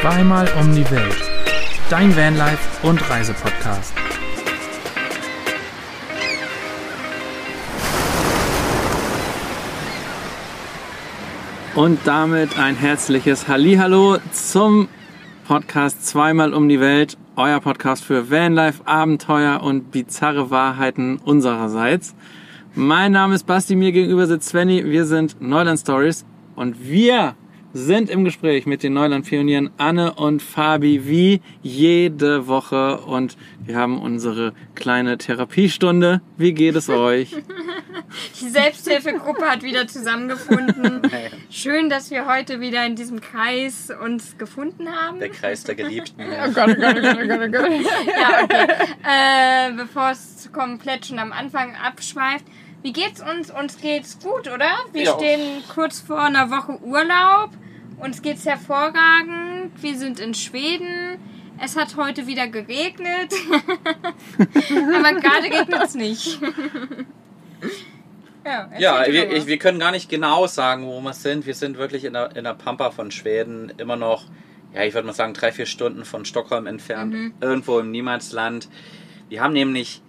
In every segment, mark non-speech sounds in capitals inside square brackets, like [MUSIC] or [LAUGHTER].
Zweimal um die Welt. Dein Vanlife und Reisepodcast. Und damit ein herzliches Hallihallo zum Podcast Zweimal um die Welt. Euer Podcast für Vanlife, Abenteuer und bizarre Wahrheiten unsererseits. Mein Name ist Basti, mir gegenüber sitzt Svenny. Wir sind Neuland Stories und wir sind im Gespräch mit den Neuland-Pionieren Anne und Fabi wie jede Woche und wir haben unsere kleine Therapiestunde. Wie geht es euch? [LAUGHS] Die Selbsthilfegruppe hat wieder zusammengefunden. [LAUGHS] Schön, dass wir heute wieder in diesem Kreis uns gefunden haben. Der Kreis der Geliebten. [LAUGHS] Oh Gott, oh Gott, oh Gott, oh Gott, oh Gott. Ja, okay. Äh, Bevor es komplett schon am Anfang abschweift. Wie geht's uns? Uns geht's gut, oder? Wir Ja. stehen kurz vor einer Woche Urlaub. Uns geht's hervorragend. Wir sind in Schweden. Es hat heute wieder geregnet. [LAUGHS] Aber gerade regnet es nicht. [LAUGHS] ja, Ja, wir, ich, wir können gar nicht genau sagen, wo wir sind. Wir sind wirklich in der, in der Pampa von Schweden, immer noch, ja, ich würde mal sagen, drei, vier Stunden von Stockholm entfernt, Mhm. irgendwo im Niemandsland. Wir haben nämlich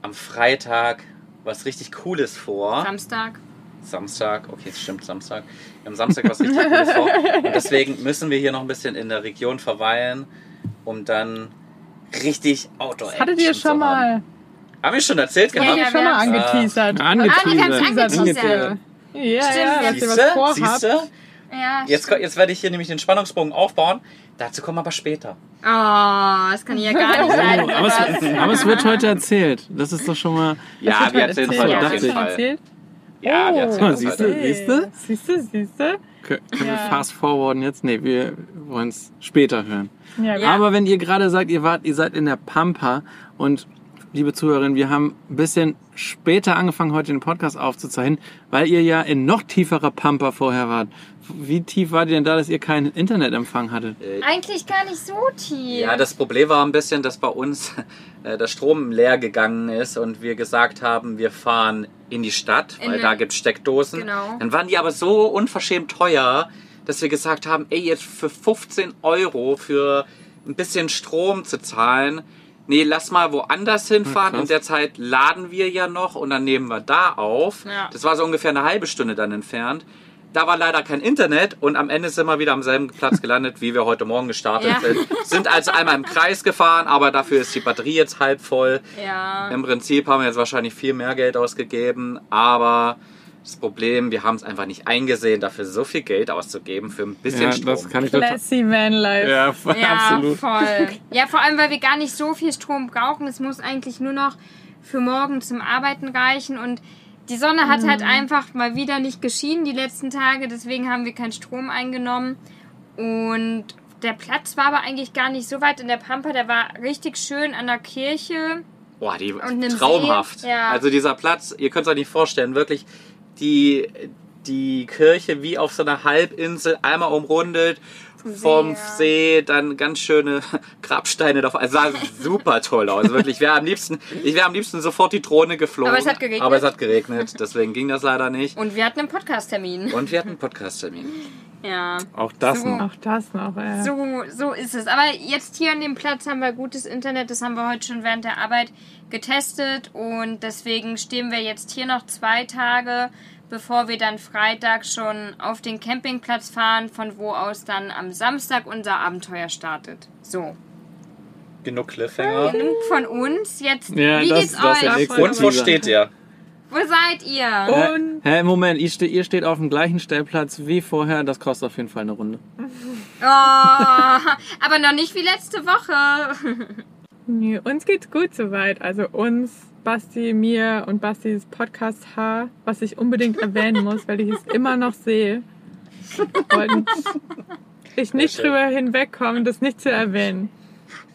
am Freitag was richtig Cooles vor. Samstag. Samstag, okay, es stimmt, Samstag. Wir haben Samstag was richtig Cooles vor. Und deswegen müssen wir hier noch ein bisschen in der Region verweilen, um dann richtig outdoor Das hattet ihr zu schon haben. mal, Haben wir schon erzählt Ja, gehabt? ja, schon mal angeteasert. Ah, haben's Angeteasert. angeteasert. Ja, Stimmt, ja, dass ihr was Siehste? vorhabt. Siehste? Ja, Jetzt, jetzt werde ich hier nämlich den Spannungsbogen aufbauen. Dazu kommen wir aber später. Oh, das kann ja gar nicht [LAUGHS] sein. Oh, aber, es, aber es wird heute erzählt. Das ist doch schon mal. Ja, wir erzählen es erzählt. heute Ja, auf das jeden schon Fall. Erzählt? Ja, wir Oh. erzählen es Siehst du? heute. Siehste? Siehste, siehste. Können wir Ja. fast forwarden jetzt? Nee, wir wollen es später hören. Ja, Ja. Aber wenn ihr gerade sagt, ihr wart, ihr seid in der Pampa und liebe Zuhörerinnen, wir haben ein bisschen später angefangen, heute den Podcast aufzuzeichnen, weil ihr ja in noch tieferer Pampa vorher wart. Wie tief wart ihr denn da, dass ihr keinen Internetempfang hattet? Eigentlich gar nicht so tief. Ja, das Problem war ein bisschen, dass bei uns [LAUGHS] äh, der Strom leer gegangen ist und wir gesagt haben, wir fahren in die Stadt, In weil den- da gibt Steckdosen. Genau. Dann waren die aber so unverschämt teuer, dass wir gesagt haben, ey, jetzt für 15 Euro für ein bisschen Strom zu zahlen, nee, lass mal woanders hinfahren. krass. In der Zeit laden wir ja noch und dann nehmen wir da auf. Ja. Das war so ungefähr eine halbe Stunde dann entfernt. Da war leider kein Internet und am Ende sind wir wieder am selben Platz gelandet, wie wir heute Morgen gestartet Ja. sind. Sind also einmal im Kreis gefahren, aber dafür ist die Batterie jetzt halb voll. Ja. Im Prinzip haben wir jetzt wahrscheinlich viel mehr Geld ausgegeben, aber das Problem, wir haben es einfach nicht eingesehen, dafür so viel Geld auszugeben für ein bisschen Ja, Strom. das kann ich total. Classy Vanlife. Ja, voll- Ja, absolut. voll. Ja, vor allem, weil wir gar nicht so viel Strom brauchen. Es muss eigentlich nur noch für morgen zum Arbeiten reichen und die Sonne hat halt einfach mal wieder nicht geschienen die letzten Tage, deswegen haben wir keinen Strom eingenommen. Und der Platz war aber eigentlich gar nicht so weit in der Pampa, der war richtig schön an der Kirche. Boah, die traumhaft. Ja. Also dieser Platz, ihr könnt es euch nicht vorstellen, wirklich die, die Kirche wie auf so einer Halbinsel einmal umrundet. Vom See, dann ganz schöne [LAUGHS] Grabsteine davor. Also sah super toll aus. Wirklich. Ich wäre am liebsten, ich wäre am liebsten sofort die Drohne geflogen. Aber es hat geregnet. Aber es hat geregnet. Deswegen ging das leider nicht. Und wir hatten einen Podcast-Termin. Und wir hatten einen Podcast-Termin. Ja. Auch das So. noch. Auch das noch, ey. So, so ist es. Aber jetzt hier an dem Platz haben wir gutes Internet. Das haben wir heute schon während der Arbeit getestet. Und deswegen stehen wir jetzt hier noch zwei Tage, bevor wir dann Freitag schon auf den Campingplatz fahren, von wo aus dann am Samstag unser Abenteuer startet. So. Genug Cliffhanger. Genug von uns. Jetzt, Ja, wie das- geht's das euch? Und wo steht ihr? Wo seid ihr? Und hä, Moment, ihr, ste ihr steht auf dem gleichen Stellplatz wie vorher. Das kostet auf jeden Fall eine Runde. Oh, aber noch nicht wie letzte Woche. nee, uns geht's gut soweit. Also uns, Basti, mir und Bastis Podcast-Haar, was ich unbedingt erwähnen muss, weil ich es immer noch sehe. Und ich nicht drüber hinwegkomme, das nicht zu erwähnen.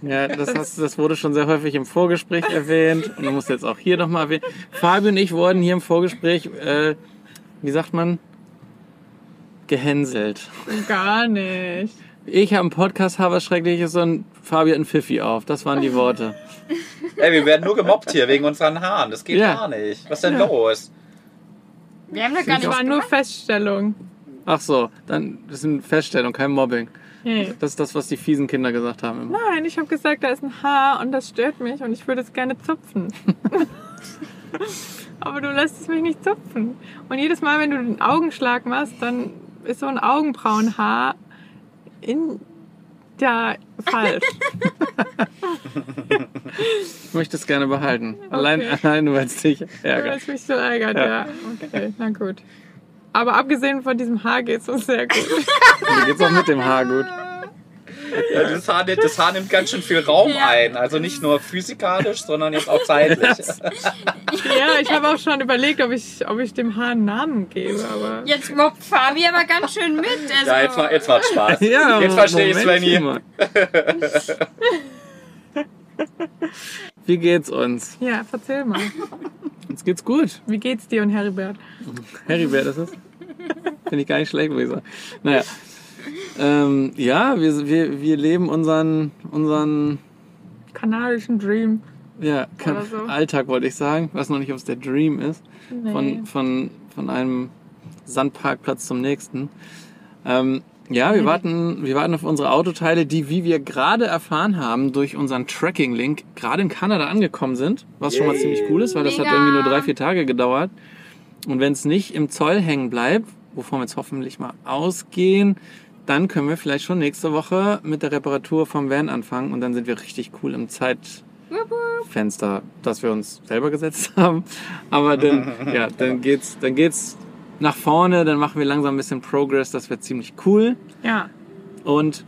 Ja, das, hast, das wurde schon sehr häufig im Vorgespräch erwähnt und du musst jetzt auch hier nochmal erwähnen. Fabio und ich wurden hier im Vorgespräch, äh, wie sagt man, gehänselt. Gar nicht. Ich habe einen Podcast, habe was Schreckliches und Fabio hat einen Pfiffi auf. Das waren die Worte. Ey, wir werden nur gemobbt hier wegen unseren Haaren. Das geht Ja. gar nicht. Was ist denn los? Wir haben doch gar Das nicht war nur Feststellung. Ach so, dann das ist eine Feststellung, kein Mobbing. Nee. Das ist das, was die fiesen Kinder gesagt haben. Immer. Nein, ich habe gesagt, da ist ein Haar und das stört mich und ich würde es gerne zupfen. [LAUGHS] Aber du lässt es mich nicht zupfen. Und jedes Mal, wenn du den Augenschlag machst, dann ist so ein Augenbrauenhaar in ja falsch. Ich möchte es gerne behalten. Allein, [LAUGHS] allein weil es dich Weil ärgert. es mich so ärgert, ja. Okay, na gut. Aber abgesehen von diesem Haar geht es uns sehr gut. [LAUGHS] Mir geht's auch mit dem Haar gut. Ja, das, Haar, das Haar nimmt ganz schön viel Raum Ja. ein. Also nicht nur physikalisch, sondern jetzt auch zeitlich. [LAUGHS] Ja, ich habe auch schon überlegt, ob ich, ob ich dem Haar einen Namen gebe, aber Jetzt mobbt Fabi aber ganz schön mit. Also, Ja, jetzt, jetzt macht Spaß. Ja, jetzt verstehe ich Momentchen Svenny. [LAUGHS] Wie geht's uns? ja, erzähl mal. Uns geht's gut. Wie geht's dir und Heribert? Heribert ist es. Finde ich gar nicht schlecht, muss ich sagen. Naja. Ähm, ja, wir, wir, wir leben unseren, unseren Kanadischen Dream. ja, Oder so. Alltag, wollte ich sagen. Weiß noch nicht, ob es der Dream ist. Nee. Von, von, von einem Sandparkplatz zum nächsten. Ähm, ja, wir warten, wir warten auf unsere Autoteile, die, wie wir gerade erfahren haben, durch unseren Tracking-Link gerade in Kanada angekommen sind. Was schon mal ziemlich cool ist, weil das hat Mega. irgendwie nur drei, vier Tage gedauert. Und wenn es nicht im Zoll hängen bleibt, wovon wir jetzt hoffentlich mal ausgehen, dann können wir vielleicht schon nächste Woche mit der Reparatur vom Van anfangen und dann sind wir richtig cool im Zeitfenster, das wir uns selber gesetzt [LAUGHS] haben. Aber dann, ja, dann [LAUGHS] geht's, dann geht's nach vorne, dann machen wir langsam ein bisschen Progress, das wird ziemlich cool. Ja, Und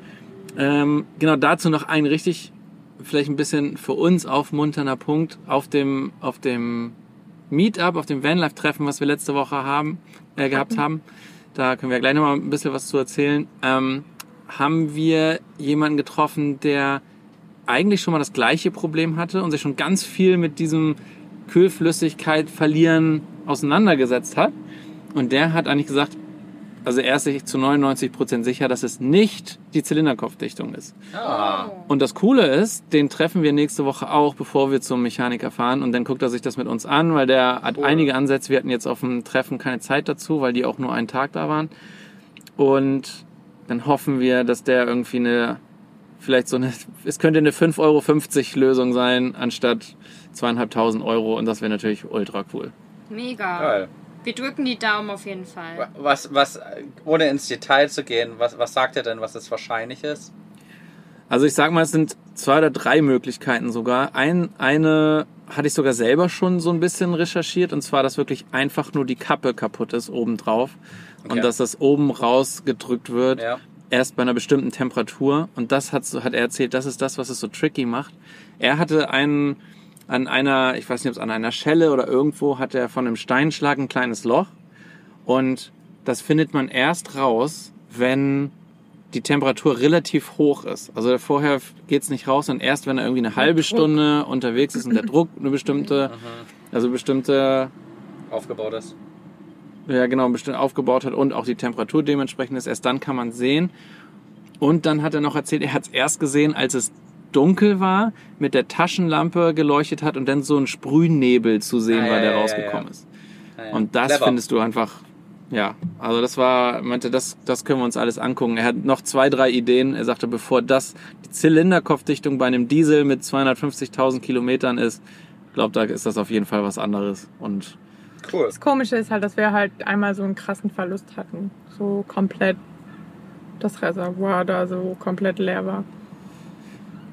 ähm, genau dazu noch ein richtig, vielleicht ein bisschen für uns aufmunternder Punkt auf dem, auf dem Meetup, auf dem Vanlife-Treffen, was wir letzte Woche haben, äh, gehabt haben. Da können wir gleich noch mal ein bisschen was zu erzählen. Ähm, haben wir jemanden getroffen, der eigentlich schon mal das gleiche Problem hatte und sich schon ganz viel mit diesem Kühlflüssigkeit verlieren auseinandergesetzt hat. Und der hat eigentlich gesagt, also er ist sich zu 99% sicher, dass es nicht die Zylinderkopfdichtung ist. Ah. Und das Coole ist, den treffen wir nächste Woche auch, bevor wir zum Mechaniker fahren. Und dann guckt er sich das mit uns an, weil der hat Cool. einige Ansätze. Wir hatten jetzt auf dem Treffen keine Zeit dazu, weil die auch nur einen Tag da waren. Und dann hoffen wir, dass der irgendwie eine, vielleicht so eine, es könnte eine 5,50 Euro Lösung sein, anstatt zweieinhalbtausend Euro. Und das wäre natürlich ultra cool. Mega. Geil. Wir drücken die Daumen auf jeden Fall. Was, was, ohne ins Detail zu gehen, was, was sagt er denn, was es wahrscheinlich ist? Also ich sag mal, es sind zwei oder drei Möglichkeiten sogar. Ein, eine hatte ich sogar selber schon so ein bisschen recherchiert und zwar, dass wirklich einfach nur die Kappe kaputt ist obendrauf Okay. und dass das oben rausgedrückt wird, Ja. erst bei einer bestimmten Temperatur und das hat, hat er erzählt, das ist das, was es so tricky macht. Er hatte einen, an einer, ich weiß nicht, ob es an einer Schelle oder irgendwo, hat er von einem Steinschlag ein kleines Loch und das findet man erst raus, wenn die Temperatur relativ hoch ist. Also vorher geht's nicht raus und erst wenn er irgendwie eine halbe Stunde unterwegs ist und der Druck eine bestimmte, [LAUGHS] also bestimmte, Aufgebaut ist. ja genau, bestimmt aufgebaut hat und auch die Temperatur dementsprechend ist, erst dann kann man sehen. Und dann hat er noch erzählt, er hat es erst gesehen, als es dunkel war, mit der Taschenlampe geleuchtet hat und dann so ein Sprühnebel zu sehen Ah, war, ja, der ja, rausgekommen ja. ist. Ja. Und das Clever. findest du einfach, ja, also das war, meinte, das, das können wir uns alles angucken. Er hat noch zwei, drei Ideen. Er sagte, bevor das die Zylinderkopfdichtung bei einem Diesel mit 250.000 Kilometern ist, glaubt, da ist das auf jeden Fall was anderes. Und Cool. das Komische ist halt, dass wir halt einmal so einen krassen Verlust hatten. So komplett das Reservoir da so komplett leer war.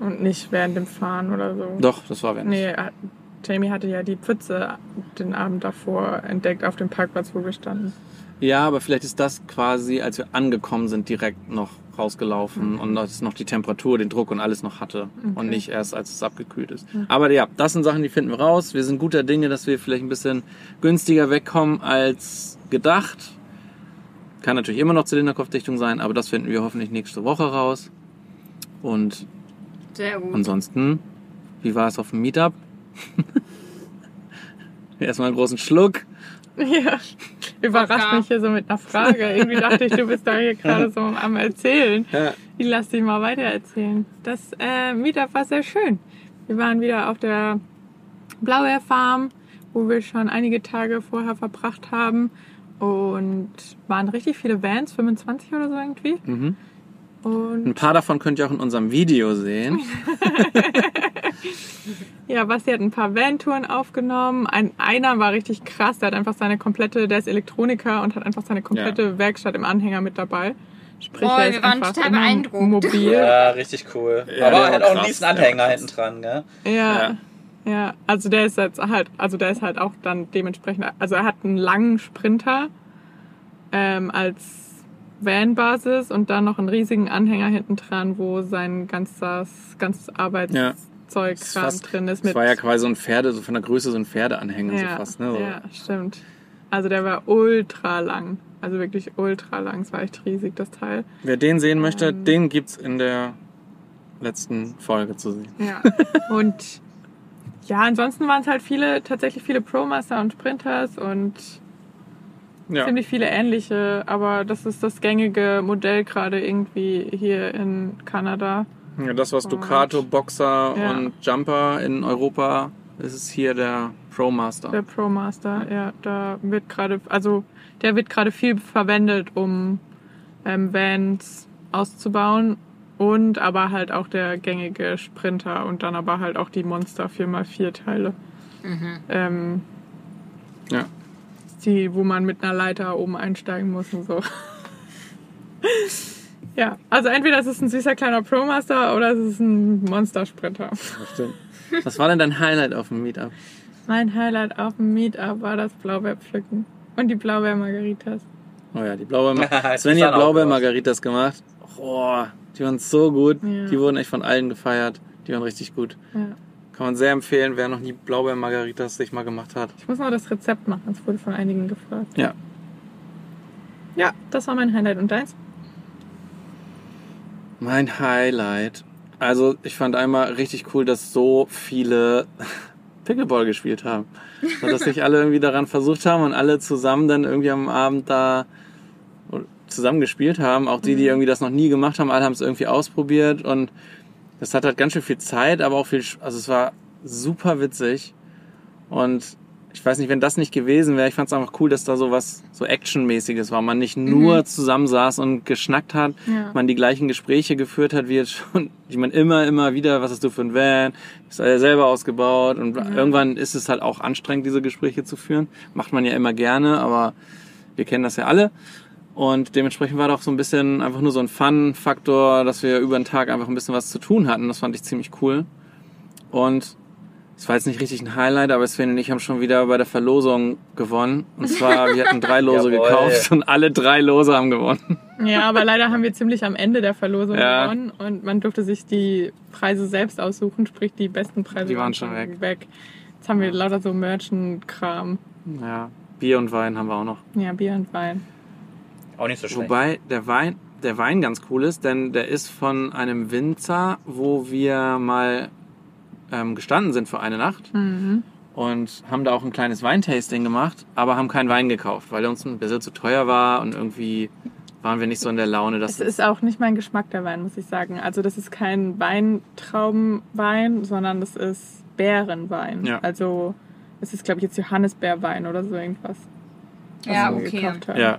Und nicht während dem Fahren oder so. doch, das war wenn Nee, er- Jamie hatte ja die Pfütze den Abend davor entdeckt auf dem Parkplatz, wo wir standen. Ja, aber vielleicht ist das quasi, als wir angekommen sind, direkt noch rausgelaufen und das noch die Temperatur, den Druck und alles noch hatte und nicht erst, als es abgekühlt ist. Aber ja, das sind Sachen, die finden wir raus. Wir sind guter Dinge, dass wir vielleicht ein bisschen günstiger wegkommen als gedacht. Kann natürlich immer noch Zylinderkopfdichtung sein, aber das finden wir hoffentlich nächste Woche raus. Und Sehr gut. ansonsten, wie war es auf dem Meetup? [LAUGHS] Erstmal einen großen Schluck. Ja, überrascht mich hier so mit einer Frage. Irgendwie dachte ich, du bist da hier gerade so am Erzählen. Ja. Ich lass dich mal weiter erzählen. Das äh, Meetup war sehr schön. Wir waren wieder auf der Blaubeer Farm, wo wir schon einige Tage vorher verbracht haben. Und waren richtig viele Vans, 25 oder so irgendwie. Mhm. Und Ein paar davon könnt ihr auch in unserem Video sehen. [LAUGHS] Ja, Basti hat ein paar Van-Touren aufgenommen. Ein, einer war richtig krass. Der hat einfach seine komplette, der ist Elektroniker und hat einfach seine komplette Ja. Werkstatt im Anhänger mit dabei. Sprich, Boah, er wir ist waren einfach total beeindruckt. Mobil. Ja, richtig cool. Ja, Aber er hat auch einen riesen Anhänger krass. hinten dran, gell? Ja. Ja. ja. also der ist jetzt halt, also der ist halt auch dann dementsprechend, also er hat einen langen Sprinter ähm, als Van-Basis und dann noch einen riesigen Anhänger hinten dran, wo sein ganzes, ganzes Arbeitszeug fast- drin ist. Das war ja quasi so ein Pferde, so von der Größe so ein Pferdeanhänger ja, so fast, ne? So. ja, stimmt. Also der war ultra lang. Also wirklich ultra lang. Es war echt riesig, das Teil. Wer den sehen möchte, Ähm. den gibt's in der letzten Folge zu sehen. Ja. und ja, ansonsten waren es halt viele, tatsächlich viele Pro-Master und Sprinters und Ja. ziemlich viele ähnliche, aber das ist das gängige Modell gerade irgendwie hier in Kanada. ja das, was Ducato, Boxer Ja. und Jumper in Europa, das ist hier der Pro Master. Der Pro Master, ja, da wird gerade, also der wird gerade viel verwendet, um ähm, Vans auszubauen und aber halt auch der gängige Sprinter und dann aber halt auch die Monster 4x4 Teile. Ähm, Ja. Die, wo man mit einer Leiter oben einsteigen muss und so. ja, also entweder es ist ein süßer kleiner Pro Master oder es ist ein Monster Sprinter. Das stimmt. Was war denn dein Highlight auf dem Meetup? Mein Highlight auf dem Meetup war das Blaubeerpflücken und die Blaubeer-Margaritas. Oh ja, die Blaubeer [LAUGHS] Jetzt Svenja hat Blaubeer-Margaritas gemacht. Oh, die waren so gut. Ja. Die wurden echt von allen gefeiert. Die waren richtig gut. Ja. Kann man sehr empfehlen, wer noch nie Blaubeer-Margaritas sich mal gemacht hat. Ich muss noch das Rezept machen, es wurde von einigen gefragt. Ja. Ja, das war mein Highlight. Und deins? Mein Highlight. Also, ich fand einmal richtig cool, dass so viele [LAUGHS] Pickleball gespielt haben. [LAUGHS] Und dass sich alle irgendwie daran versucht haben und alle zusammen dann irgendwie am Abend da zusammen gespielt haben. Auch die, die irgendwie das noch nie gemacht haben, alle haben es irgendwie ausprobiert und das hat halt ganz schön viel Zeit, aber auch viel, also es war super witzig und ich weiß nicht, wenn das nicht gewesen wäre, ich fand es einfach cool, dass da so was so Actionmäßiges war. Man nicht nur zusammensaß und geschnackt hat, Ja. man die gleichen Gespräche geführt hat, wie jetzt schon, die man immer, immer wieder, was hast du für ein Van, ist er selber ausgebaut und irgendwann ist es halt auch anstrengend, diese Gespräche zu führen. Macht man ja immer gerne, aber wir kennen das ja alle. Und dementsprechend war doch so ein bisschen einfach nur so ein Fun-Faktor, dass wir über den Tag einfach ein bisschen was zu tun hatten. Das fand ich ziemlich cool. Und es war jetzt nicht richtig ein Highlight, aber Sven und ich haben schon wieder bei der Verlosung gewonnen. Und zwar, [LAUGHS] wir hatten drei Lose Jawohl. gekauft und alle drei Lose haben gewonnen. Ja, aber leider haben wir ziemlich am Ende der Verlosung Ja. gewonnen und man durfte sich die Preise selbst aussuchen, sprich die besten Preise Die waren schon weg. Jetzt haben wir lauter so Merchant-Kram. Ja, Bier und Wein haben wir auch noch. Ja, Bier und Wein. Auch nicht so schlecht. Wobei der Wein, der Wein ganz cool ist, denn der ist von einem Winzer, wo wir mal ähm, gestanden sind für eine Nacht Mhm. und haben da auch ein kleines Weintasting gemacht, aber haben keinen Wein gekauft, weil er uns ein bisschen zu teuer war und irgendwie waren wir nicht so in der Laune, dass Es ist auch nicht mein Geschmack der Wein, muss ich sagen. Also das ist kein Weintraubenwein, sondern das ist Beerenwein. Ja. Also es ist, glaube ich, jetzt Johannisbeerwein oder so irgendwas. was Ja, wir okay. gekauft haben. ja,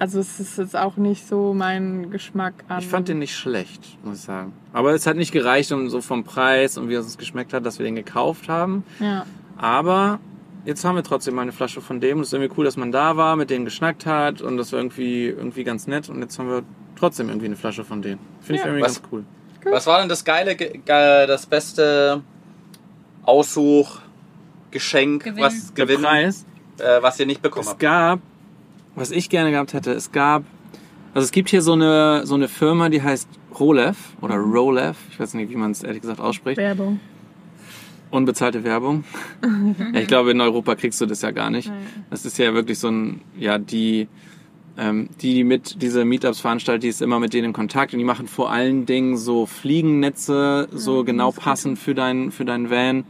Also es ist jetzt auch nicht so mein Geschmack an. ich fand den nicht schlecht, muss ich sagen. Aber es hat nicht gereicht, um so vom Preis und wie es uns geschmeckt hat, dass wir den gekauft haben. Ja. Aber jetzt haben wir trotzdem mal eine Flasche von dem. Und es ist irgendwie cool, dass man da war, mit denen geschnackt hat und das war irgendwie, irgendwie ganz nett. Und jetzt haben wir trotzdem irgendwie eine Flasche von denen. Finde ich Ja. irgendwie Was- ganz cool. Was war denn das geile, ge- ge- das beste Aussuch, Geschenk, Gewinn. was Gewinn, Preis, äh, was ihr nicht bekommen es habt? gab, was ich gerne gehabt hätte, es gab, also es gibt hier so eine, so eine Firma, die heißt Rolev oder Rolev. Ich weiß nicht, wie man es ehrlich gesagt ausspricht. Werbung. Unbezahlte Werbung. [LAUGHS] ja, ich glaube, in Europa kriegst du das ja gar nicht. Das ist ja wirklich so ein, ja, die, ähm, die die mit diese Meetups veranstalten, die ist immer mit denen in Kontakt und die machen vor allen Dingen so Fliegennetze, so genau passend für dein, für dein Van,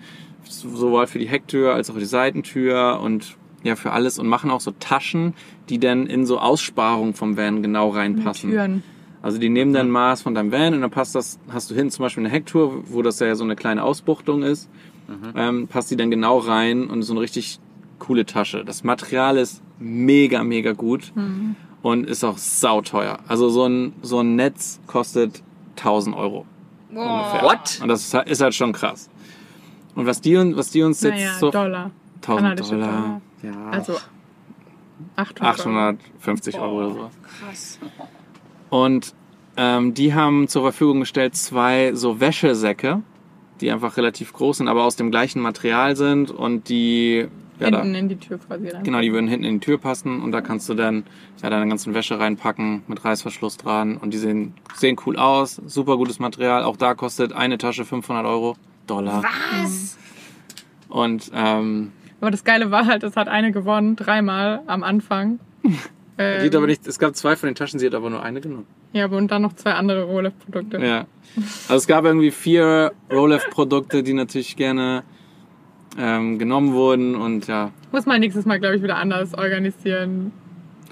sowohl für die Hecktür als auch für die Seitentür und ja, für alles und machen auch so Taschen, die dann in so Aussparungen vom Van genau reinpassen. Türen. Also die nehmen dann Maß von deinem Van und dann passt das, hast du hin zum Beispiel eine Hecktour, wo das ja so eine kleine Ausbuchtung ist, ähm, passt die dann genau rein und so eine richtig coole Tasche. Das Material ist mega, mega gut. und ist auch sauteuer. Also so ein, so ein Netz kostet 1000 Euro. Boah. What? Und das ist halt- ist halt schon krass. Und was die, uns- was die uns jetzt Naja, so... Dollar. 1000 kanadische Dollar. Ja, Also 800. 850 Euro oder so. Krass. Und ähm, die haben zur Verfügung gestellt zwei so Wäschesäcke, die einfach relativ groß sind, aber aus dem gleichen Material sind und die ja, da, Hinten in die Tür quasi rein. genau, die würden hinten in die Tür passen und da kannst du dann ja, deine ganzen Wäsche reinpacken mit Reißverschluss dran und die sehen, sehen cool aus, super gutes Material. Auch da kostet eine Tasche 500 Euro, Dollar. Was? Und ähm, Aber das Geile war halt, es hat eine gewonnen, dreimal am Anfang. [LAUGHS] ähm, die hat aber nicht, es gab zwei von den Taschen, sie hat aber nur eine genommen. Ja, aber und dann noch zwei andere Rolex-Produkte. Ja. Also es gab irgendwie vier Rolex-Produkte, die natürlich gerne ähm, genommen wurden und ja. Muss man nächstes Mal, glaube ich, wieder anders organisieren.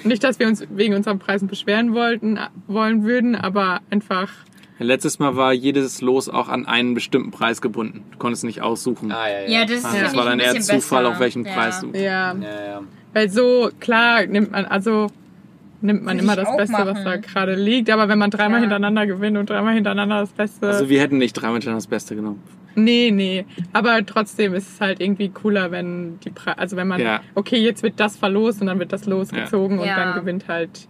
Nicht, dass wir uns wegen unseren Preisen beschweren wollten, äh, wollen würden, aber einfach, Letztes Mal war jedes Los auch an einen bestimmten Preis gebunden. Du konntest nicht aussuchen. Ah, ja, ja. Ja, das ist Also ja. das war dann ein eher bisschen Zufall, besser. auf welchen ja. Preis du. ja, ja, ja. weil so, klar, nimmt man, also, nimmt man Würde immer das Beste, was machen. da gerade liegt, aber wenn man dreimal Ja. hintereinander gewinnt und dreimal hintereinander das Beste. Also wir hätten nicht dreimal hintereinander das Beste genommen. Nee, nee. Aber trotzdem ist es halt irgendwie cooler, wenn die Pre also wenn man, Ja. okay, jetzt wird das verlost und dann wird das losgezogen und Ja. dann gewinnt halt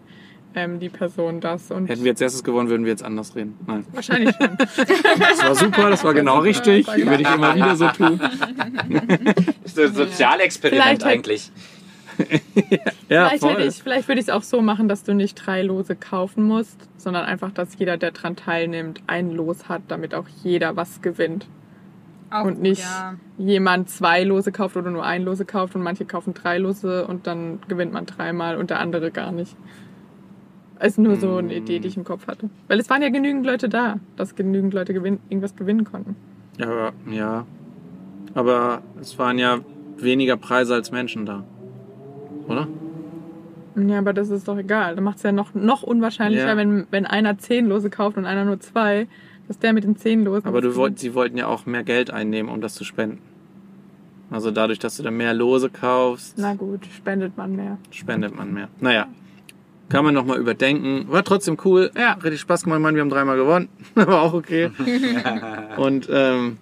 ähm, die Person das. Und Hätten wir jetzt erstes gewonnen, würden wir jetzt anders reden. Nein. wahrscheinlich schon. Das war super, das war genau richtig. Das war Würde ich immer wieder so tun. Das ist ein Sozialexperiment eigentlich. [LAUGHS] Ja, vielleicht, hätte ich, vielleicht würde ich es auch so machen, dass du nicht drei Lose kaufen musst, sondern einfach, dass jeder, der dran teilnimmt, ein Los hat, damit auch jeder was gewinnt. Auch und nicht Ja. jemand zwei Lose kauft oder nur ein Lose kauft und manche kaufen drei Lose und dann gewinnt man dreimal und der andere gar nicht. Ist nur so eine Idee, die ich im Kopf hatte. Weil es waren ja genügend Leute da, dass genügend Leute gewinn irgendwas gewinnen konnten. Ja, aber, ja. Aber es waren ja weniger Preise als Menschen da. Oder? Ja, aber das ist doch egal. Da macht es ja noch, noch unwahrscheinlicher, Ja. wenn, wenn einer zehn Lose kauft und einer nur zwei, dass der mit den zehn Losen. Aber du wollt, sie wollten ja auch mehr Geld einnehmen, um das zu spenden. Also dadurch, dass du dann mehr Lose kaufst, Na gut, spendet man mehr. spendet man mehr. Naja, kann man nochmal überdenken. War trotzdem cool. Ja. Richtig Spaß gemacht. Meine, wir haben dreimal gewonnen. [LAUGHS] War auch okay. [LAUGHS] Und ähm,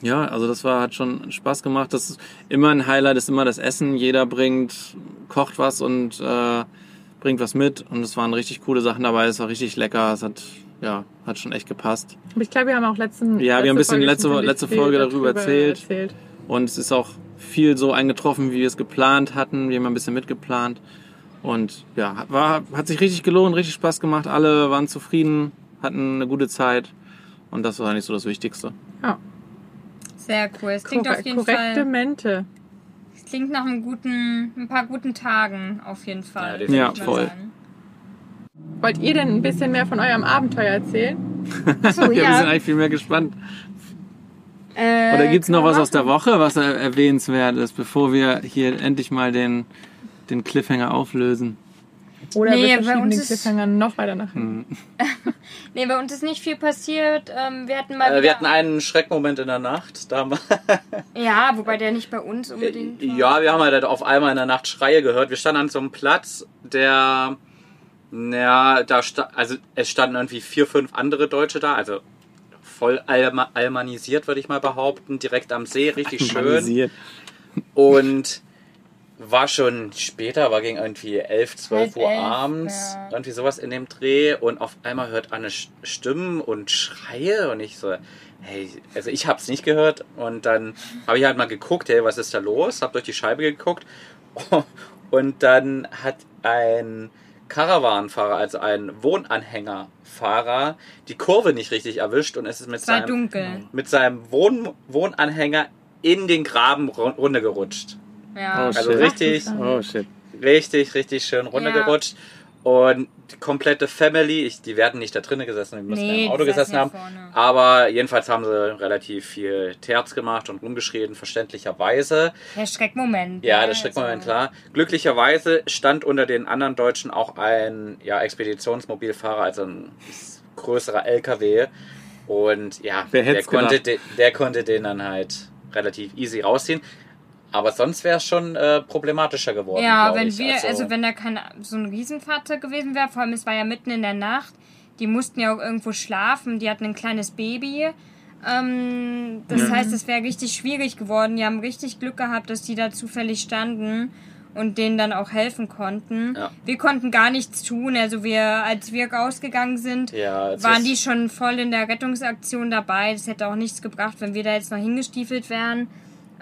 ja, also das war, hat schon Spaß gemacht. Das ist immer ein Highlight, ist immer das Essen. Jeder bringt, kocht was und äh, bringt was mit. Und es waren richtig coole Sachen dabei. Es war richtig lecker. Es hat, ja, hat schon echt gepasst. Aber ich glaube, wir haben auch letzten. Ja, wir haben ein bisschen Folge letzte- letzte Folge darüber erzählt. erzählt. Und es ist auch viel so eingetroffen, wie wir es geplant hatten. Wir haben ein bisschen mitgeplant. Und ja, war, hat sich richtig gelohnt, richtig Spaß gemacht. Alle waren zufrieden, hatten eine gute Zeit. Und das war eigentlich so das Wichtigste. Ja. Sehr cool. Es klingt Korre auf jeden korrekte Fall. Mente. Es klingt nach einem guten, ein paar guten Tagen auf jeden Fall. Ja, Ja, voll. sagen. Wollt ihr denn ein bisschen mehr von eurem Abenteuer erzählen? [LAUGHS] Achso, Ja, wir sind ja. eigentlich viel mehr gespannt. Äh, Oder gibt's noch können wir was aus der machen. Woche, was er- erwähnenswert ist, bevor wir hier endlich mal den, den Cliffhanger auflösen? Oder Nee, wir verschieben den ist- Cliffhanger noch weiter nach hinten? [LAUGHS] Nee, bei uns ist nicht viel passiert. Ähm, wir hatten mal Äh, wir hatten einen Schreckmoment in der Nacht. Da [LAUGHS] Ja, wobei der nicht bei uns unbedingt war. ja, wir haben halt auf einmal in der Nacht Schreie gehört. Wir standen an so einem Platz, der, ja, da sta also es standen irgendwie vier, fünf andere Deutsche da, also voll alma almanisiert, würde ich mal behaupten, direkt am See, richtig schön. Und war schon später, war gegen irgendwie 11, 12 Halb Uhr elf, abends, ja. irgendwie sowas in dem Dreh und auf einmal hört Anne Stimmen und Schreie und ich so, hey, also ich hab's nicht gehört und dann habe ich halt mal geguckt, hey, was ist da los? Hab durch die Scheibe geguckt [LAUGHS] und dann hat ein Caravanfahrer, also ein Wohnanhängerfahrer, die Kurve nicht richtig erwischt und es ist mit seinem dunkel. mit seinem Wohn Wohnanhänger in den Graben ru- runtergerutscht. Ja. Oh, Also shit. richtig, Oh shit. richtig, richtig schön runtergerutscht. Und die komplette Family, ich, die werden nicht da drinnen gesessen, die müssen Nee, im Auto gesessen ja haben. vorne. Aber jedenfalls haben sie relativ viel Terz gemacht und rumgeschrien, verständlicherweise. Der Schreckmoment. Ja, ne? das Schreckmoment, Also, klar. Glücklicherweise stand unter den anderen Deutschen auch ein ja, Expeditionsmobilfahrer, also ein größerer LKW. Und ja, der konnte, gedacht? de, der konnte den dann halt relativ easy rausziehen. Aber sonst wäre es schon äh, problematischer geworden. Ja, wenn ich. wir, also, wenn da kein so ein Riesenfahrzeug gewesen wäre, vor allem es war ja mitten in der Nacht, die mussten ja auch irgendwo schlafen, die hatten ein kleines Baby. Ähm, das heißt, es wäre richtig schwierig geworden. Die haben richtig Glück gehabt, dass die da zufällig standen und denen dann auch helfen konnten. Ja. Wir konnten gar nichts tun. Also wir, als wir rausgegangen sind, Ja, waren die schon voll in der Rettungsaktion dabei. Das hätte auch nichts gebracht, wenn wir da jetzt noch hingestiefelt wären.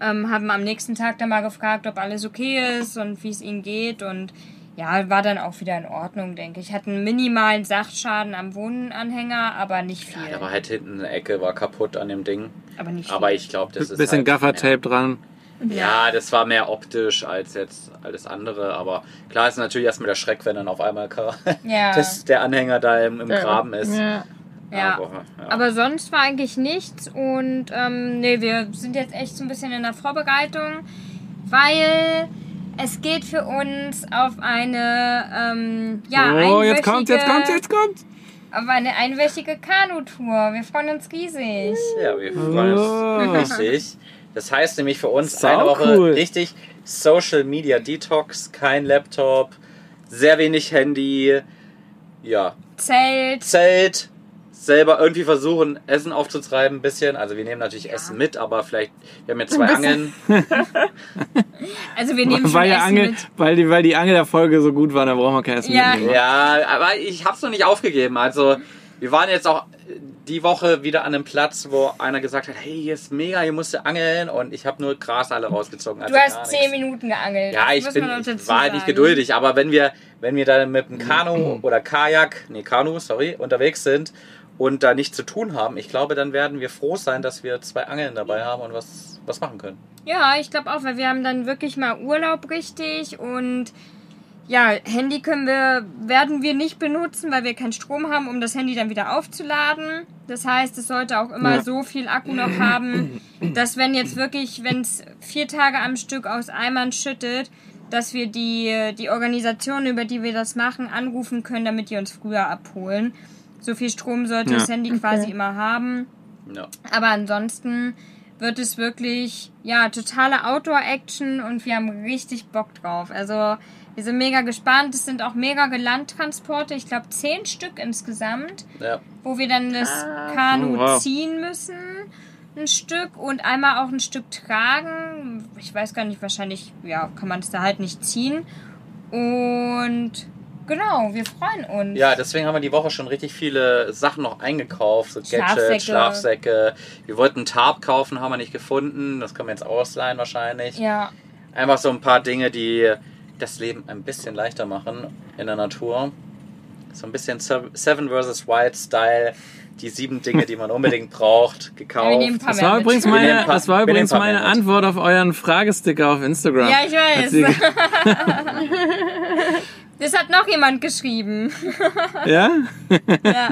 Ähm, haben am nächsten Tag dann mal gefragt, ob alles okay ist und wie es ihnen geht. Und ja, war dann auch wieder in Ordnung, denke ich. Hatten minimalen Sachschaden am Wohnanhänger, aber nicht viel. Ja, da war halt hinten eine Ecke, war kaputt an dem Ding. aber nicht viel. Aber ich glaube, das ist. Bisschen halt, Gaffertape dran. Ja, das war mehr optisch als jetzt alles andere. Aber klar ist natürlich erstmal der Schreck, wenn dann auf einmal Kar- Ja. [LAUGHS] das, der Anhänger da im, im Graben ist. Ja. Ja. Aber, ja. Aber sonst war eigentlich nichts und ähm, nee, wir sind jetzt echt so ein bisschen in der Vorbereitung, weil es geht für uns auf eine ähm, ja, oh, jetzt kommt, jetzt einwöchige- kommt, jetzt kommt. auf eine einwöchige Kanutour. Wir freuen uns riesig. Ja, wir freuen Oh. uns richtig. Das heißt nämlich für uns Sau eine Woche cool. richtig Social Media Detox, kein Laptop, sehr wenig Handy, ja, Zelt. Zelt, selber irgendwie versuchen, Essen aufzutreiben ein bisschen. Also wir nehmen natürlich Essen mit, aber vielleicht, wir haben jetzt zwei Angeln. [LAUGHS] Also wir nehmen schon Weil, Essen Angel, mit. weil, die, weil die Angel der Folge so gut war, da brauchen wir kein Essen Ja. mitnehmen. Ja, aber ich hab's noch nicht aufgegeben. Also wir waren jetzt auch die Woche wieder an einem Platz, wo einer gesagt hat, hey, hier ist mega, hier musst du angeln. Und ich habe nur Gras alle rausgezogen. Also Du hast nichts. zehn Minuten geangelt. Ja, Das ich bin, ich war halt nicht geduldig, aber wenn wir, wenn wir da mit einem Kanu oder Kajak, nee, Kanu, sorry, unterwegs sind und da nichts zu tun haben, ich glaube, dann werden wir froh sein, dass wir zwei Angeln dabei haben und was, was machen können. Ja, ich glaube auch, weil wir haben dann wirklich mal Urlaub richtig und ja, Handy können wir, werden wir nicht benutzen, weil wir keinen Strom haben, um das Handy dann wieder aufzuladen. Das heißt, es sollte auch immer Ja. so viel Akku noch haben, dass wenn jetzt wirklich, wenn es vier Tage am Stück aus Eimern schüttet, dass wir die, die Organisation, über die wir das machen, anrufen können, damit die uns früher abholen. So viel Strom sollte Ja. das Handy quasi immer haben. Ja. Aber ansonsten wird es wirklich, ja, totale Outdoor-Action und wir haben richtig Bock drauf. Also wir sind mega gespannt. Es sind auch mega Landtransporte. Ich glaube zehn Stück insgesamt, Ja. wo wir dann das Kanu Oh, wow. ziehen müssen. Ein Stück und einmal auch ein Stück tragen. Ich weiß gar nicht, wahrscheinlich, ja, kann man es da halt nicht ziehen. Und genau, wir freuen uns. ja, deswegen haben wir die Woche schon richtig viele Sachen noch eingekauft, so Schlafsäcke. Gadgets, Schlafsäcke. Wir wollten einen Tarp kaufen, haben wir nicht gefunden. Das können wir jetzt ausleihen wahrscheinlich. ja. Einfach so ein paar Dinge, die das Leben ein bisschen leichter machen in der Natur. So ein bisschen Seven vs. Wild Style. Die sieben Dinge, die man unbedingt [LAUGHS] braucht, Ja, gekauft. paar Das war mehr übrigens meine, das war übrigens meine. Antwort auf euren Fragesticker auf Instagram. Ja, ich weiß. [LAUGHS] [LAUGHS] Das hat noch jemand geschrieben. [LAUGHS] ja? ja.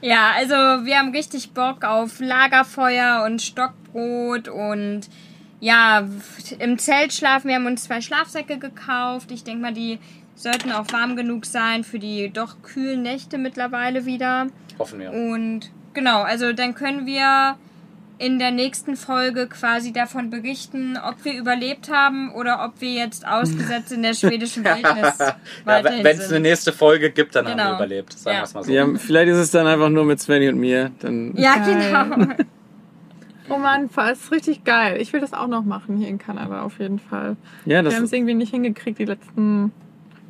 ja, also wir haben richtig Bock auf Lagerfeuer und Stockbrot und ja, im Zelt schlafen. Wir haben uns zwei Schlafsäcke gekauft. Ich denke mal, die sollten auch warm genug sein für die doch kühlen Nächte mittlerweile wieder. Hoffen wir. Und genau, also dann können wir in der nächsten Folge quasi davon berichten, ob wir überlebt haben oder ob wir jetzt ausgesetzt in der [LAUGHS] schwedischen Wildnis Ja, weiterhin Wenn es eine nächste Folge gibt, dann haben Genau. wir überlebt. Sagen Ja. wir es mal so. ja? Vielleicht ist es dann einfach nur mit Svenny und mir. Dann Ja, Geil. genau. Oh Mann, das ist richtig geil. Ich will das auch noch machen hier in Kanada auf jeden Fall. ja, das Wir haben es irgendwie nicht hingekriegt die letzten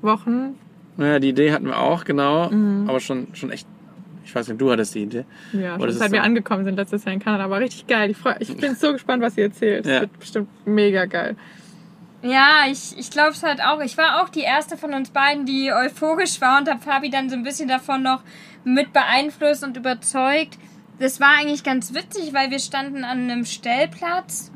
Wochen. naja, die Idee hatten wir auch, genau. Mhm. Aber schon, schon echt. Ich weiß nicht, du hattest die Idee. Ja, Aber schon das seit wir so- angekommen sind letztes Jahr in Kanada. War richtig geil. Ich, freu, ich bin so gespannt, was ihr erzählt. Ja. wird bestimmt mega geil. Ja, ich, ich glaube es halt auch. Ich war auch die erste von uns beiden, die euphorisch war und habe Fabi dann so ein bisschen davon noch mit beeinflusst und überzeugt. Das war eigentlich ganz witzig, weil wir standen an einem Stellplatz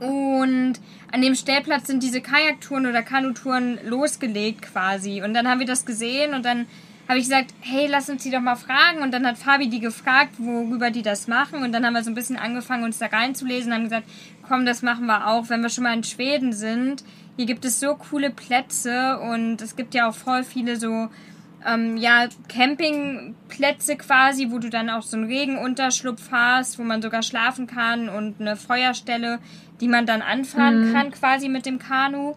und an dem Stellplatz sind diese Kajaktouren oder Kanutouren losgelegt quasi. Und dann haben wir das gesehen und dann habe ich gesagt, hey, lass uns die doch mal fragen. Und dann hat Fabi die gefragt, worüber die das machen. Und dann haben wir so ein bisschen angefangen, uns da reinzulesen und haben gesagt, komm, das machen wir auch, wenn wir schon mal in Schweden sind. Hier gibt es so coole Plätze und es gibt ja auch voll viele so ähm, ja, Campingplätze quasi, wo du dann auch so einen Regenunterschlupf hast, wo man sogar schlafen kann und eine Feuerstelle, die man dann anfahren kann quasi mit dem Kanu.